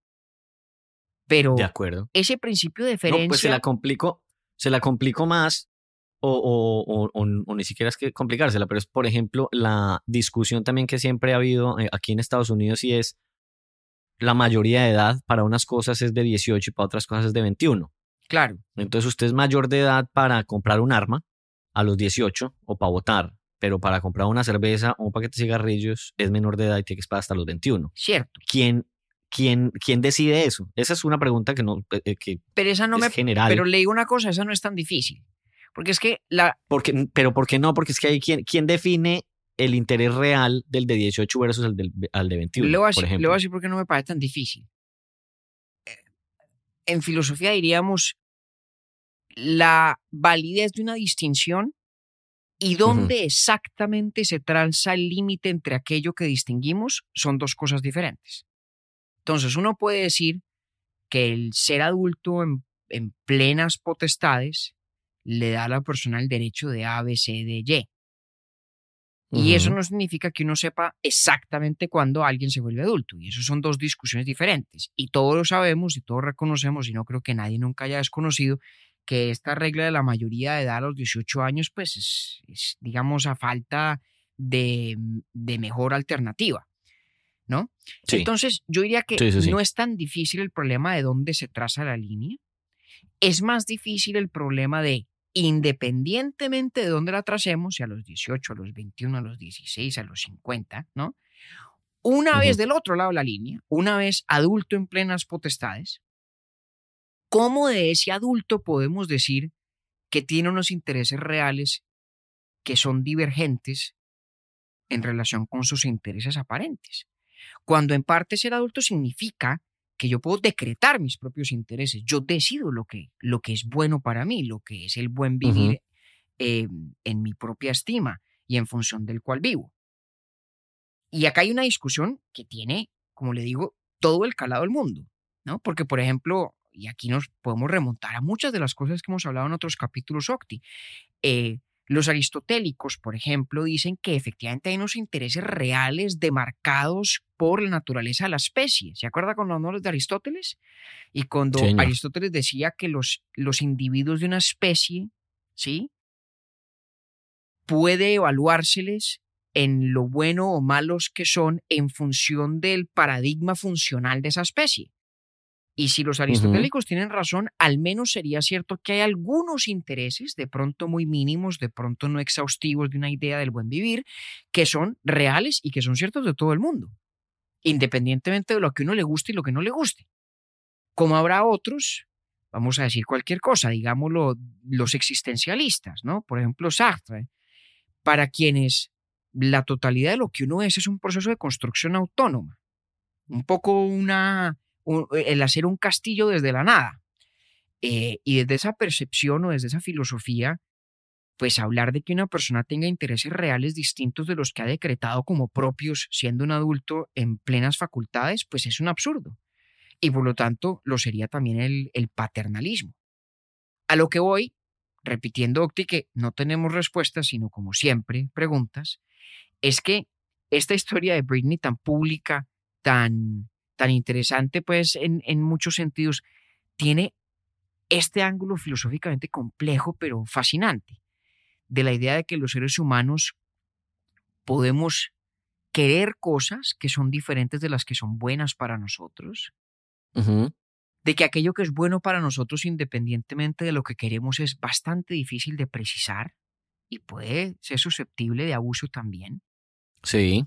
Pero De acuerdo. ese principio de No, deferencia... pues se la complico, se la complico más, o, o- o- o- o ni siquiera es que complicársela, pero es, por ejemplo, la discusión también que siempre ha habido eh, aquí en Estados Unidos y es la mayoría de edad para unas cosas es de 18 y para otras cosas es de 21. Claro, Entonces usted es mayor de edad para comprar un arma a los 18 o para votar, pero para comprar una cerveza o un paquete de cigarrillos es menor de edad y tiene que esperar hasta los 21. cierto. ¿Quién, quién, quién decide eso? Esa es una pregunta que, no, eh, eh, que Pero esa no es me... general. Pero le digo una cosa, esa no es tan difícil. Porque es que la, Porque, pero ¿por qué no? Porque es que hay quien, ¿quién define el interés real del de 18 versus el del al de 21, Le voy, a por decir, le ejemplo. voy a decir por qué no me parece tan difícil. Eh, En filosofía diríamos la validez de una distinción y dónde exactamente se traza el límite entre aquello que distinguimos son dos cosas diferentes. Entonces uno puede decir que el ser adulto en, en plenas potestades le da a la persona el derecho de A, B, C, D, Y. Y eso no significa que uno sepa exactamente cuándo alguien se vuelve adulto. Y eso son dos discusiones diferentes. Y todos lo sabemos y todos reconocemos, y no creo que nadie nunca haya desconocido, que esta regla de la mayoría de edad a los 18 años, pues es, es, digamos, a falta de, de mejor alternativa. ¿No? Sí. Entonces, yo diría que Sí, sí, sí. no es tan difícil el problema de dónde se traza la línea. Es más difícil el problema de, independientemente de dónde la tracemos, si a los 18, a los 21, a los 16, a los 50, ¿no? Una vez del otro lado de la línea, una vez adulto en plenas potestades, ¿cómo de ese adulto podemos decir que tiene unos intereses reales que son divergentes en relación con sus intereses aparentes? Cuando en parte ser adulto significa que yo puedo decretar mis propios intereses, yo decido lo que, lo que es bueno para mí, lo que es el buen vivir eh, en mi propia estima y en función del cual vivo. Y acá hay una discusión que tiene, como le digo, todo el calado del mundo, ¿no? Porque, por ejemplo, y aquí nos podemos remontar a muchas de las cosas que hemos hablado en otros capítulos Octi, eh, los aristotélicos, por ejemplo, dicen que efectivamente hay unos intereses reales demarcados por la naturaleza de la especie. ¿Se acuerda con los de Aristóteles? Y cuando Aristóteles decía que los, los individuos de una especie, ¿sí? Puede evaluárseles en lo bueno o malos que son en función del paradigma funcional de esa especie. Y si los aristotélicos tienen razón, al menos sería cierto que hay algunos intereses, de pronto muy mínimos, de pronto no exhaustivos de una idea del buen vivir, que son reales y que son ciertos de todo el mundo, independientemente de lo que uno le guste y lo que no le guste. Como habrá otros, vamos a decir cualquier cosa, digámoslo, los existencialistas, ¿no? Por ejemplo, Sartre, para quienes la totalidad de lo que uno es es un proceso de construcción autónoma, un poco una el hacer un castillo desde la nada. Eh, y desde esa percepción o desde esa filosofía, pues hablar de que una persona tenga intereses reales distintos de los que ha decretado como propios siendo un adulto en plenas facultades, pues es un absurdo. Y por lo tanto lo sería también el, el paternalismo. A lo que voy, repitiendo Octi, que no tenemos respuestas, sino como siempre preguntas, es que esta historia de Britney tan pública, tan tan interesante, pues en, en muchos sentidos, tiene este ángulo filosóficamente complejo, pero fascinante, de la idea de que los seres humanos podemos querer cosas que son diferentes de las que son buenas para nosotros, de que aquello que es bueno para nosotros independientemente de lo que queremos es bastante difícil de precisar y puede ser susceptible de abuso también. Sí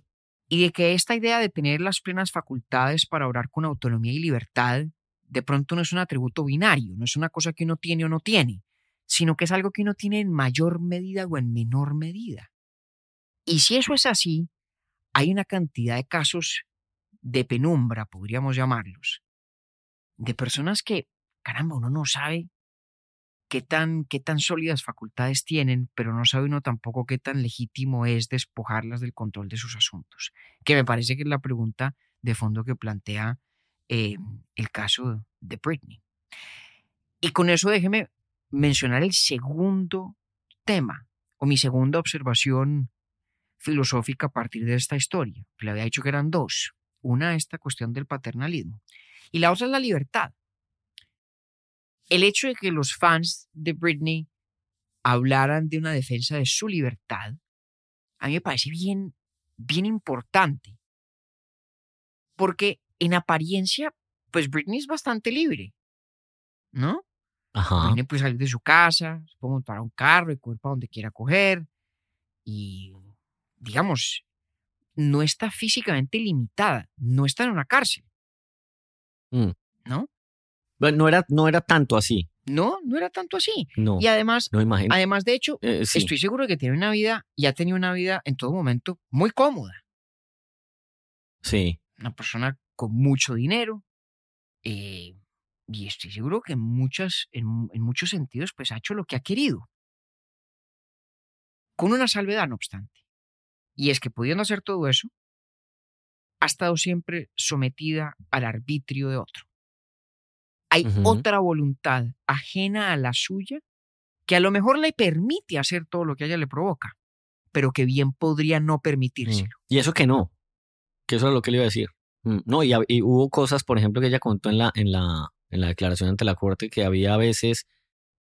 y de que esta idea de tener las plenas facultades para orar con autonomía y libertad de pronto no es un atributo binario, no es una cosa que uno tiene o no tiene, sino que es algo que uno tiene en mayor medida o en menor medida. Y si eso es así, hay una cantidad de casos de penumbra, podríamos llamarlos, de personas que, caramba, uno no sabe qué tan, qué tan sólidas facultades tienen, pero no sabe uno tampoco qué tan legítimo es despojarlas del control de sus asuntos, que me parece que es la pregunta de fondo que plantea eh, el caso de Britney. Y con eso déjeme mencionar el segundo tema, o mi segunda observación filosófica a partir de esta historia, le había dicho que eran dos. Una, esta cuestión del paternalismo, y la otra es la libertad el hecho de que los fans de Britney hablaran de una defensa de su libertad, a mí me parece bien, bien importante. Porque en apariencia, pues Britney es bastante libre, ¿no? Ajá. Britney puede salir de su casa, se puede montar un carro y coger para donde quiera coger. Y, digamos, no está físicamente limitada, no está en una cárcel. Mm. ¿No? No era, no era tanto así. No, no era tanto así. No. Y además, no imagino. además de hecho, Eh, sí. estoy seguro de que tiene una vida y ha tenido una vida en todo momento muy cómoda. Sí. Una persona con mucho dinero. eh, y estoy seguro que en, muchas, en, en muchos sentidos, pues ha hecho lo que ha querido. Con una salvedad, no obstante. Y es que pudiendo hacer todo eso, ha estado siempre sometida al arbitrio de otro. Hay otra voluntad ajena a la suya que a lo mejor le permite hacer todo lo que a ella le provoca, pero que bien podría no Mm. permitírselo. Y eso que no. Que eso es lo que le iba a decir. Mm, No, y, hubo cosas, por ejemplo, que ella contó en la, en la, en la declaración ante la corte que había a veces,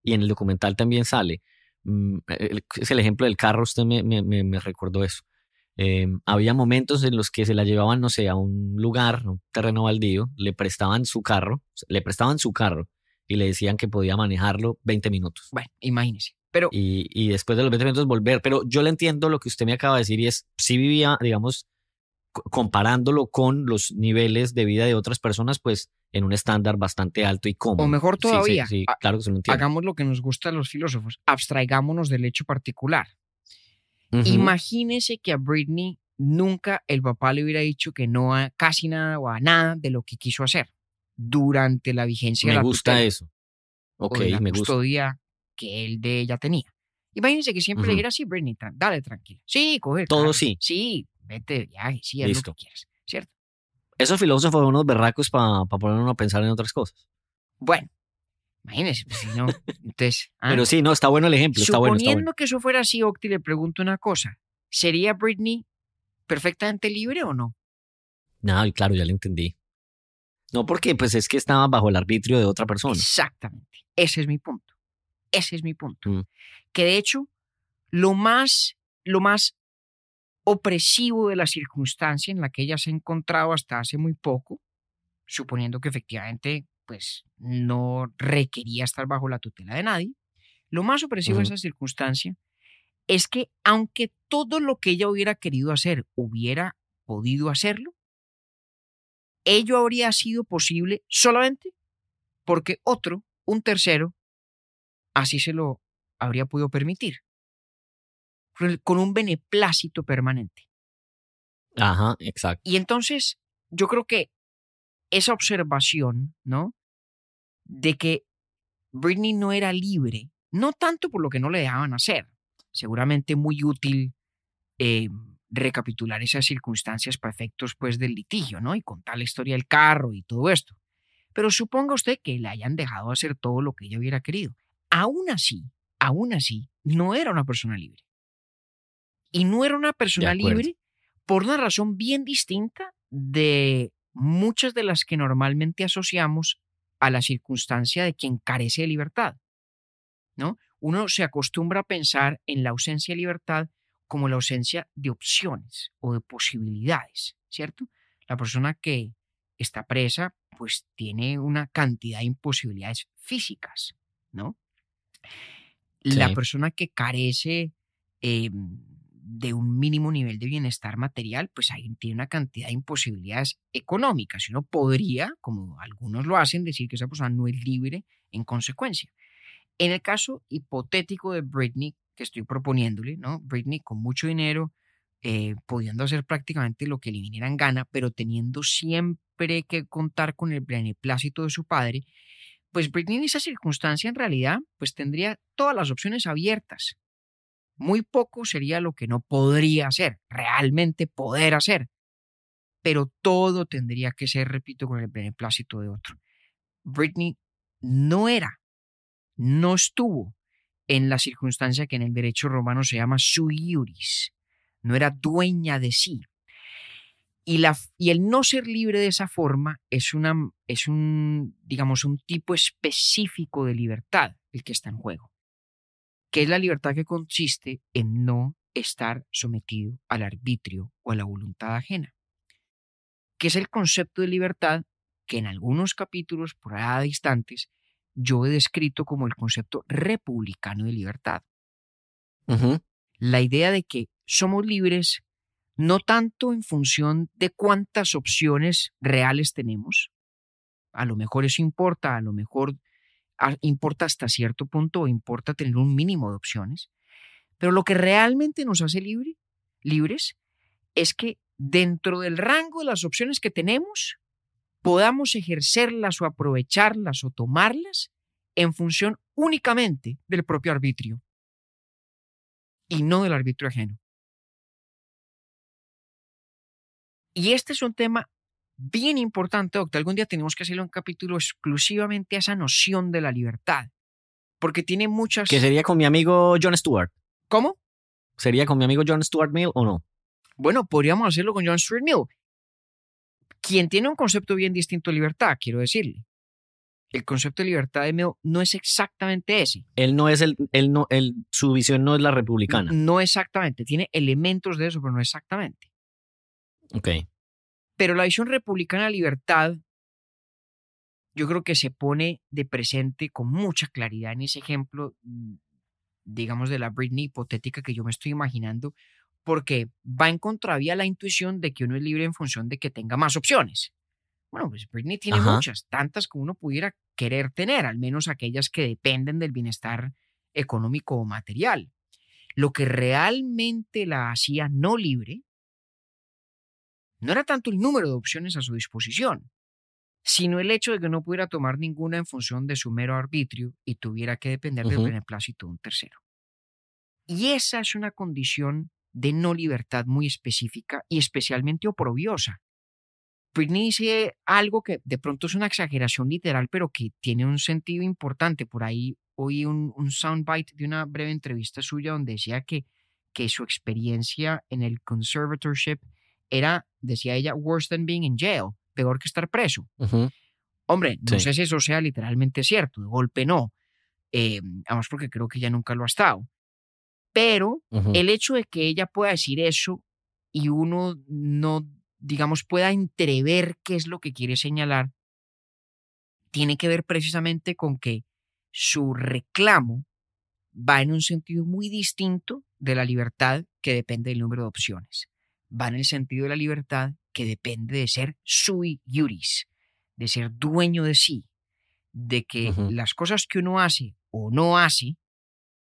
y en el documental también sale. mm, el- Es el ejemplo del carro, usted me, me, me- me recordó eso. Eh, había momentos en los que se la llevaban, no sé, a un lugar, un terreno baldío, le prestaban su carro, le prestaban su carro y le decían que podía manejarlo 20 minutos. Bueno, imagínese. Pero y, y después de los 20 minutos volver. Pero yo le entiendo lo que usted me acaba de decir y es, si vivía, digamos, co- comparándolo con los niveles de vida de otras personas, pues en un estándar bastante alto y cómodo. O mejor Sí, sí, todavía, Sí, ha- claro que se lo entiendo. hagamos lo que nos gusta a los filósofos, abstraigámonos del hecho particular. Ujú. Imagínese que a Britney nunca el papá le hubiera dicho que no a casi nada o a nada de lo que quiso hacer durante la vigencia de Me la gusta tutela eso. Ok, o de la me gusta. custodia que él de ella tenía. Imagínese que siempre le Ujú. dijera así, Britney, tra- dale tranquila. Sí, coge. Todo claro, sí. Sí, vete de viaje, sí, haz Listo. lo que quieras, ¿cierto? Esos filósofos son unos berracos para poner uno a pensar en otras cosas. Bueno, imagínese, pues, si no, entonces... *laughs* ¿ah? Pero sí, no, está bueno el ejemplo, está bueno, Suponiendo está bueno. que eso fuera así, Octi, le pregunto una cosa. ¿Sería Britney perfectamente libre o no? No, claro, ya le entendí. No, porque pues es que estaba bajo el arbitrio de otra persona. Exactamente. Ese es mi punto. Ese es mi punto. Mm. Que de hecho, lo más, lo más opresivo de la circunstancia en la que ella se ha encontrado hasta hace muy poco, suponiendo que efectivamente pues no requería estar bajo la tutela de nadie, lo más opresivo de esa circunstancia es que aunque todo lo que ella hubiera querido hacer hubiera podido hacerlo, ello habría sido posible solamente porque otro, un tercero, así se lo habría podido permitir, con un beneplácito permanente. Ajá, exacto. Y entonces, yo creo que esa observación, ¿no? De que Britney no era libre, no tanto por lo que no le dejaban hacer, seguramente muy útil eh, recapitular esas circunstancias para efectos pues del litigio, ¿no? Y contar la historia del carro y todo esto. Pero suponga usted que le hayan dejado hacer todo lo que ella hubiera querido. Aún así, aún así, no era una persona libre. Y no era una persona libre por una razón bien distinta de muchas de las que normalmente asociamos a la circunstancia de quien carece de libertad. ¿no? Uno se acostumbra a pensar en la ausencia de libertad como la ausencia de opciones o de posibilidades, ¿cierto? La persona que está presa, pues tiene una cantidad de imposibilidades físicas, ¿no? La persona que carece eh, de un mínimo nivel de bienestar material, pues ahí tiene una cantidad de imposibilidades económicas. Uno podría, como algunos lo hacen, decir que esa persona no es libre en consecuencia. En el caso hipotético de Britney, que estoy proponiéndole, ¿no? Britney con mucho dinero, eh, pudiendo hacer prácticamente lo que le viniera en gana, pero teniendo siempre que contar con el beneplácito de su padre, pues Britney en esa circunstancia en realidad pues tendría todas las opciones abiertas. Muy poco sería lo que no podría hacer, realmente poder hacer, pero todo tendría que ser, repito, con el beneplácito de otro. Britney no era, no estuvo en la circunstancia que en el derecho romano se llama sui iuris, no era dueña de sí. Y, la, y el no ser libre de esa forma es, una, es un, digamos, un tipo específico de libertad el que está en juego, que es la libertad que consiste en no estar sometido al arbitrio o a la voluntad ajena, que es el concepto de libertad que en algunos capítulos por allá distantes yo he descrito como el concepto republicano de libertad. La idea de que somos libres no tanto en función de cuántas opciones reales tenemos, a lo mejor eso importa, a lo mejor importa hasta cierto punto importa tener un mínimo de opciones, pero lo que realmente nos hace libre, libres es que dentro del rango de las opciones que tenemos podamos ejercerlas o aprovecharlas o tomarlas en función únicamente del propio arbitrio y no del arbitrio ajeno. Y este es un tema bien importante, doctor. Algún día tenemos que hacerle un capítulo exclusivamente a esa noción de la libertad, porque tiene muchas... Que sería con mi amigo John Stewart. ¿Cómo? ¿Sería con mi amigo John Stuart Mill o no? Bueno, podríamos hacerlo con John Stuart Mill, quien tiene un concepto bien distinto de libertad, quiero decirle. El concepto de libertad de Mill no es exactamente ese. Él no es el, él no, él, su visión no es la republicana. No exactamente. Tiene elementos de eso, pero no exactamente. Ok. Pero la visión republicana de libertad, yo creo que se pone de presente con mucha claridad en ese ejemplo, mm, digamos, de la Britney hipotética que yo me estoy imaginando, porque va en contravía la intuición de que uno es libre en función de que tenga más opciones. Bueno, pues Britney tiene Ajá. muchas, tantas como uno pudiera querer tener, al menos aquellas que dependen del bienestar económico o material. Lo que realmente la hacía no libre no era tanto el número de opciones a su disposición, sino el hecho de que no pudiera tomar ninguna en función de su mero arbitrio y tuviera que depender del Ujú. beneplácito de un tercero. Y esa es una condición de no libertad muy específica y especialmente oprobiosa, Britney dice algo que de pronto es una exageración literal, pero que tiene un sentido importante. Por ahí oí un, un soundbite de una breve entrevista suya donde decía que, que su experiencia en el conservatorship era, decía ella, worse than being in jail, peor que estar preso. Hombre, no Sí. sé si eso sea literalmente cierto, de golpe no. Eh, además porque creo que ella nunca lo ha estado. Pero el hecho de que ella pueda decir eso y uno no, digamos, pueda entrever qué es lo que quiere señalar, tiene que ver precisamente con que su reclamo va en un sentido muy distinto de la libertad que depende del número de opciones. Va en el sentido de la libertad que depende de ser sui iuris, de ser dueño de sí, de que las cosas que uno hace o no hace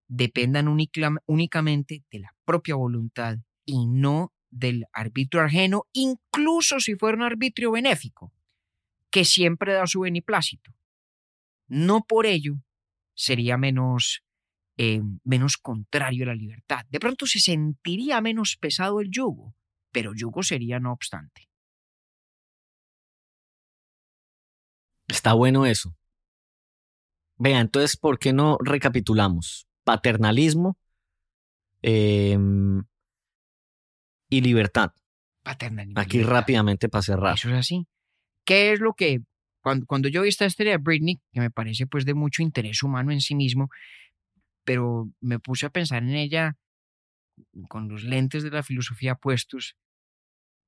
dependan única- únicamente de la propia voluntad y no del arbitrio ajeno, incluso si fuera un arbitrio benéfico, que siempre da su beneplácito. No por ello sería menos, eh, menos contrario a la libertad. De pronto se sentiría menos pesado el yugo, pero yugo sería no obstante. Está bueno eso. Vea, entonces, ¿por qué no recapitulamos? Paternalismo em, y libertad. Paternalismo. Aquí libertad. rápidamente para cerrar. Eso es así. ¿Qué es lo que, cuando, cuando yo vi esta historia de Britney, que me parece pues de mucho interés humano en sí mismo, pero me puse a pensar en ella con los lentes de la filosofía puestos,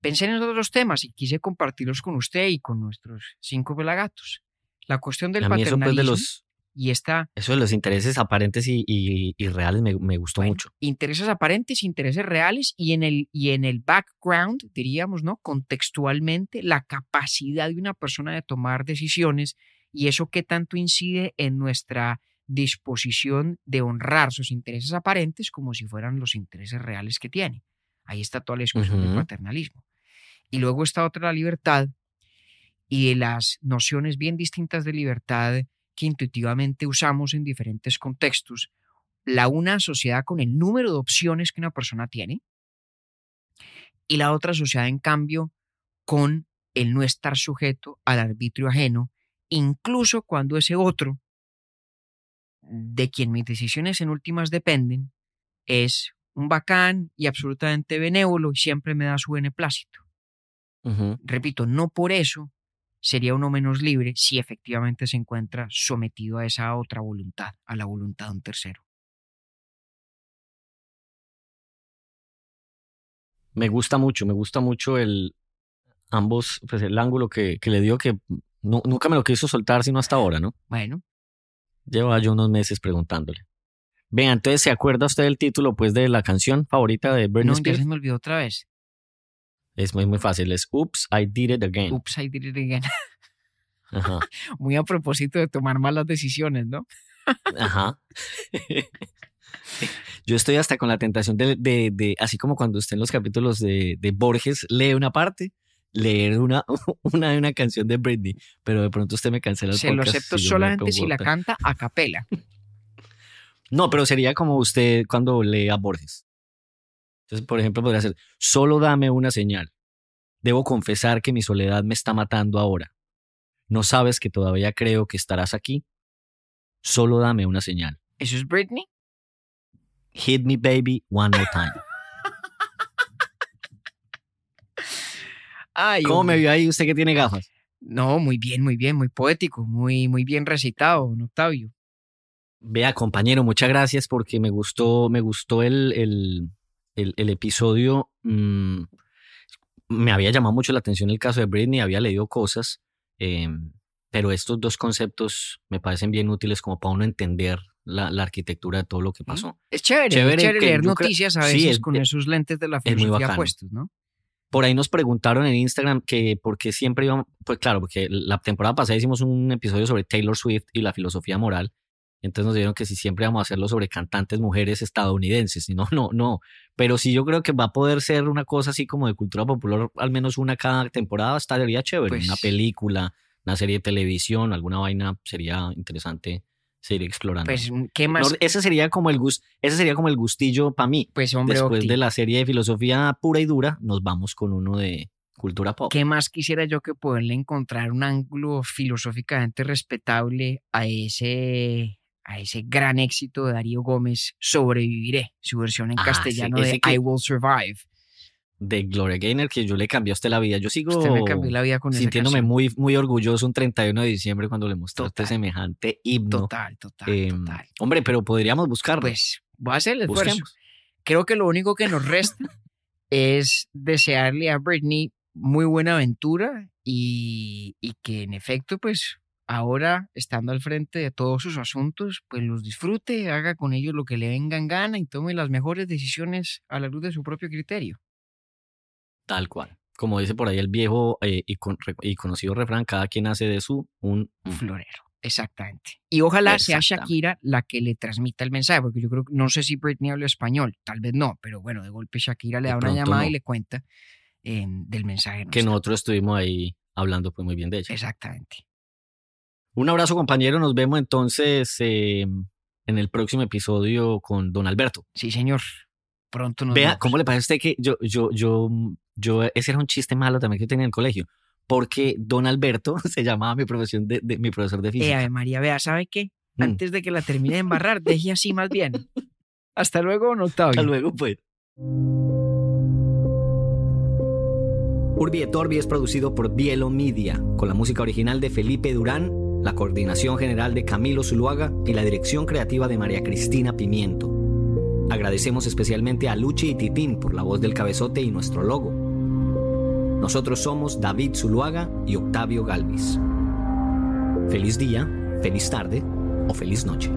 pensé en otros temas y quise compartirlos con usted y con nuestros cinco pelagatos. La cuestión del eso, pues, paternalismo de los, y esta eso de los intereses aparentes y, y- y reales me, me gustó Bueno, mucho. intereses aparentes, intereses reales y en el y en el background, diríamos, ¿no? Contextualmente la capacidad de una persona de tomar decisiones y eso que tanto incide en nuestra disposición de honrar sus intereses aparentes como si fueran los intereses reales que tiene. Ahí está toda la discusión del paternalismo. Y luego está otra la libertad y de las nociones bien distintas de libertad que intuitivamente usamos en diferentes contextos, la una asociada con el número de opciones que una persona tiene y la otra asociada en cambio con el no estar sujeto al arbitrio ajeno, incluso cuando ese otro, de quien mis decisiones en últimas dependen, es un bacán y absolutamente benévolo y siempre me da su beneplácito. Repito, no por eso sería uno menos libre si efectivamente se encuentra sometido a esa otra voluntad, a la voluntad de un tercero. Me gusta mucho, me gusta mucho el ambos, pues el ángulo que, que le dio que nu- nunca me lo quiso soltar sino hasta ahora, ¿no? Bueno, Lleva yo unos meses preguntándole. Vea, entonces, ¿se acuerda usted del título, pues, de la canción favorita de Britney no, ya Spears? se me olvidó otra vez. Es muy, muy fácil, es Oops, I Did It Again. Oops, I did it again. Ajá, *laughs* Muy a propósito de tomar malas decisiones, ¿no? ajá. *laughs* Yo estoy hasta con la tentación de, de, de- así como cuando usted en los capítulos de, de Borges lee una parte, leer una, *laughs* una una canción de Britney, pero de pronto usted me cancela el Se lo podcast acepto si yo me solamente si la canta a capela. *laughs* No, pero sería como usted cuando lee a Borges. Entonces, por ejemplo, podría ser, solo dame una señal. Debo confesar que mi soledad me está matando ahora. ¿No sabes que todavía creo que estarás aquí? Solo dame una señal. ¿Eso es Britney? Hit me baby one more time. Ay, ¿Cómo me vio ahí usted que tiene gafas? No, muy bien, muy bien, muy poético, muy, muy bien recitado, don Octavio. Vea, compañero, muchas gracias porque me gustó, me gustó el, el, el, el episodio. mm, me había llamado mucho la atención el caso de Britney, había leído cosas, eh, pero estos dos conceptos me parecen bien útiles como para uno entender la, la arquitectura de todo lo que pasó. Es chévere, Chévere es chévere que leer noticias a sí, veces es- con es- esos lentes de la es muy filosofía puestos, ¿no? Por ahí nos preguntaron en Instagram que por qué siempre íbamos, pues claro, porque la temporada pasada hicimos un episodio sobre Taylor Swift y la filosofía moral. Entonces nos dijeron que si siempre íbamos a hacerlo sobre cantantes mujeres estadounidenses. Y no, no, no. Pero sí yo creo que va a poder ser una cosa así como de cultura popular, al menos una cada temporada, estaría chévere. Pues- Una película, una serie de televisión, alguna vaina sería interesante seguir explorando. Pues, ¿qué más? No, ese sería como el gust, ese sería como el gustillo para mí. Pues, hombre, Después Octi, de la serie de filosofía pura y dura, nos vamos con uno de cultura pop. ¿Qué más quisiera yo que poderle encontrar un ángulo filosóficamente respetable a ese, a ese gran éxito de Darío Gómez, Sobreviviré, su versión en Ah, sí, castellano de que- I Will Survive. De Gloria Gaynor, que yo le cambié a usted la vida. Yo sigo Usted me cambió la vida con sintiéndome muy, muy orgulloso un 31 de diciembre cuando le mostraste Total. semejante himno. Total, total, Em, total. Hombre, pero podríamos buscarlo. Pues voy a hacer el esfuerzo. Busquemos. Creo que lo único que nos resta *laughs* es desearle a Britney muy buena aventura y, y que en efecto, pues ahora estando al frente de todos sus asuntos, pues los disfrute, haga con ellos lo que le venga en gana y tome las mejores decisiones a la luz de su propio criterio. Tal cual. Como dice por ahí el viejo eh, y, con- y conocido refrán, cada quien hace de su un... un. Florero. Exactamente. Y ojalá sea. Shakira la que le transmita el mensaje, porque yo creo que no sé si Britney habla español, tal vez no, pero bueno, de golpe Shakira le De da una llamada y le cuenta eh, del mensaje. Que nosotros estuvimos ahí hablando pues muy bien de ella. Exactamente. Un abrazo compañero, nos vemos entonces eh, en el próximo episodio con Don Alberto. Sí, señor. Pronto nos Vea, vemos. ¿cómo le parece a usted que yo, yo, yo, yo, ese era un chiste malo también que yo tenía en el colegio? Porque Don Alberto *laughs* se llamaba mi profesión de, de- mi profesor de Eh, física. Ave María, vea, ¿sabe qué? Mm. Antes de que la termine de embarrar, deje así más bien. *laughs* Hasta luego, don Octavio. Hasta luego, pues. Urbi et Orbi es producido por Bielo Media, con la música original de Felipe Durán, la coordinación general de Camilo Zuluaga y la dirección creativa de María Cristina Pimiento. Agradecemos especialmente a Luchi y Titín por la voz del cabezote y nuestro logo. Nosotros somos David Zuluaga y Octavio Galvis. Feliz día, feliz tarde o feliz noche.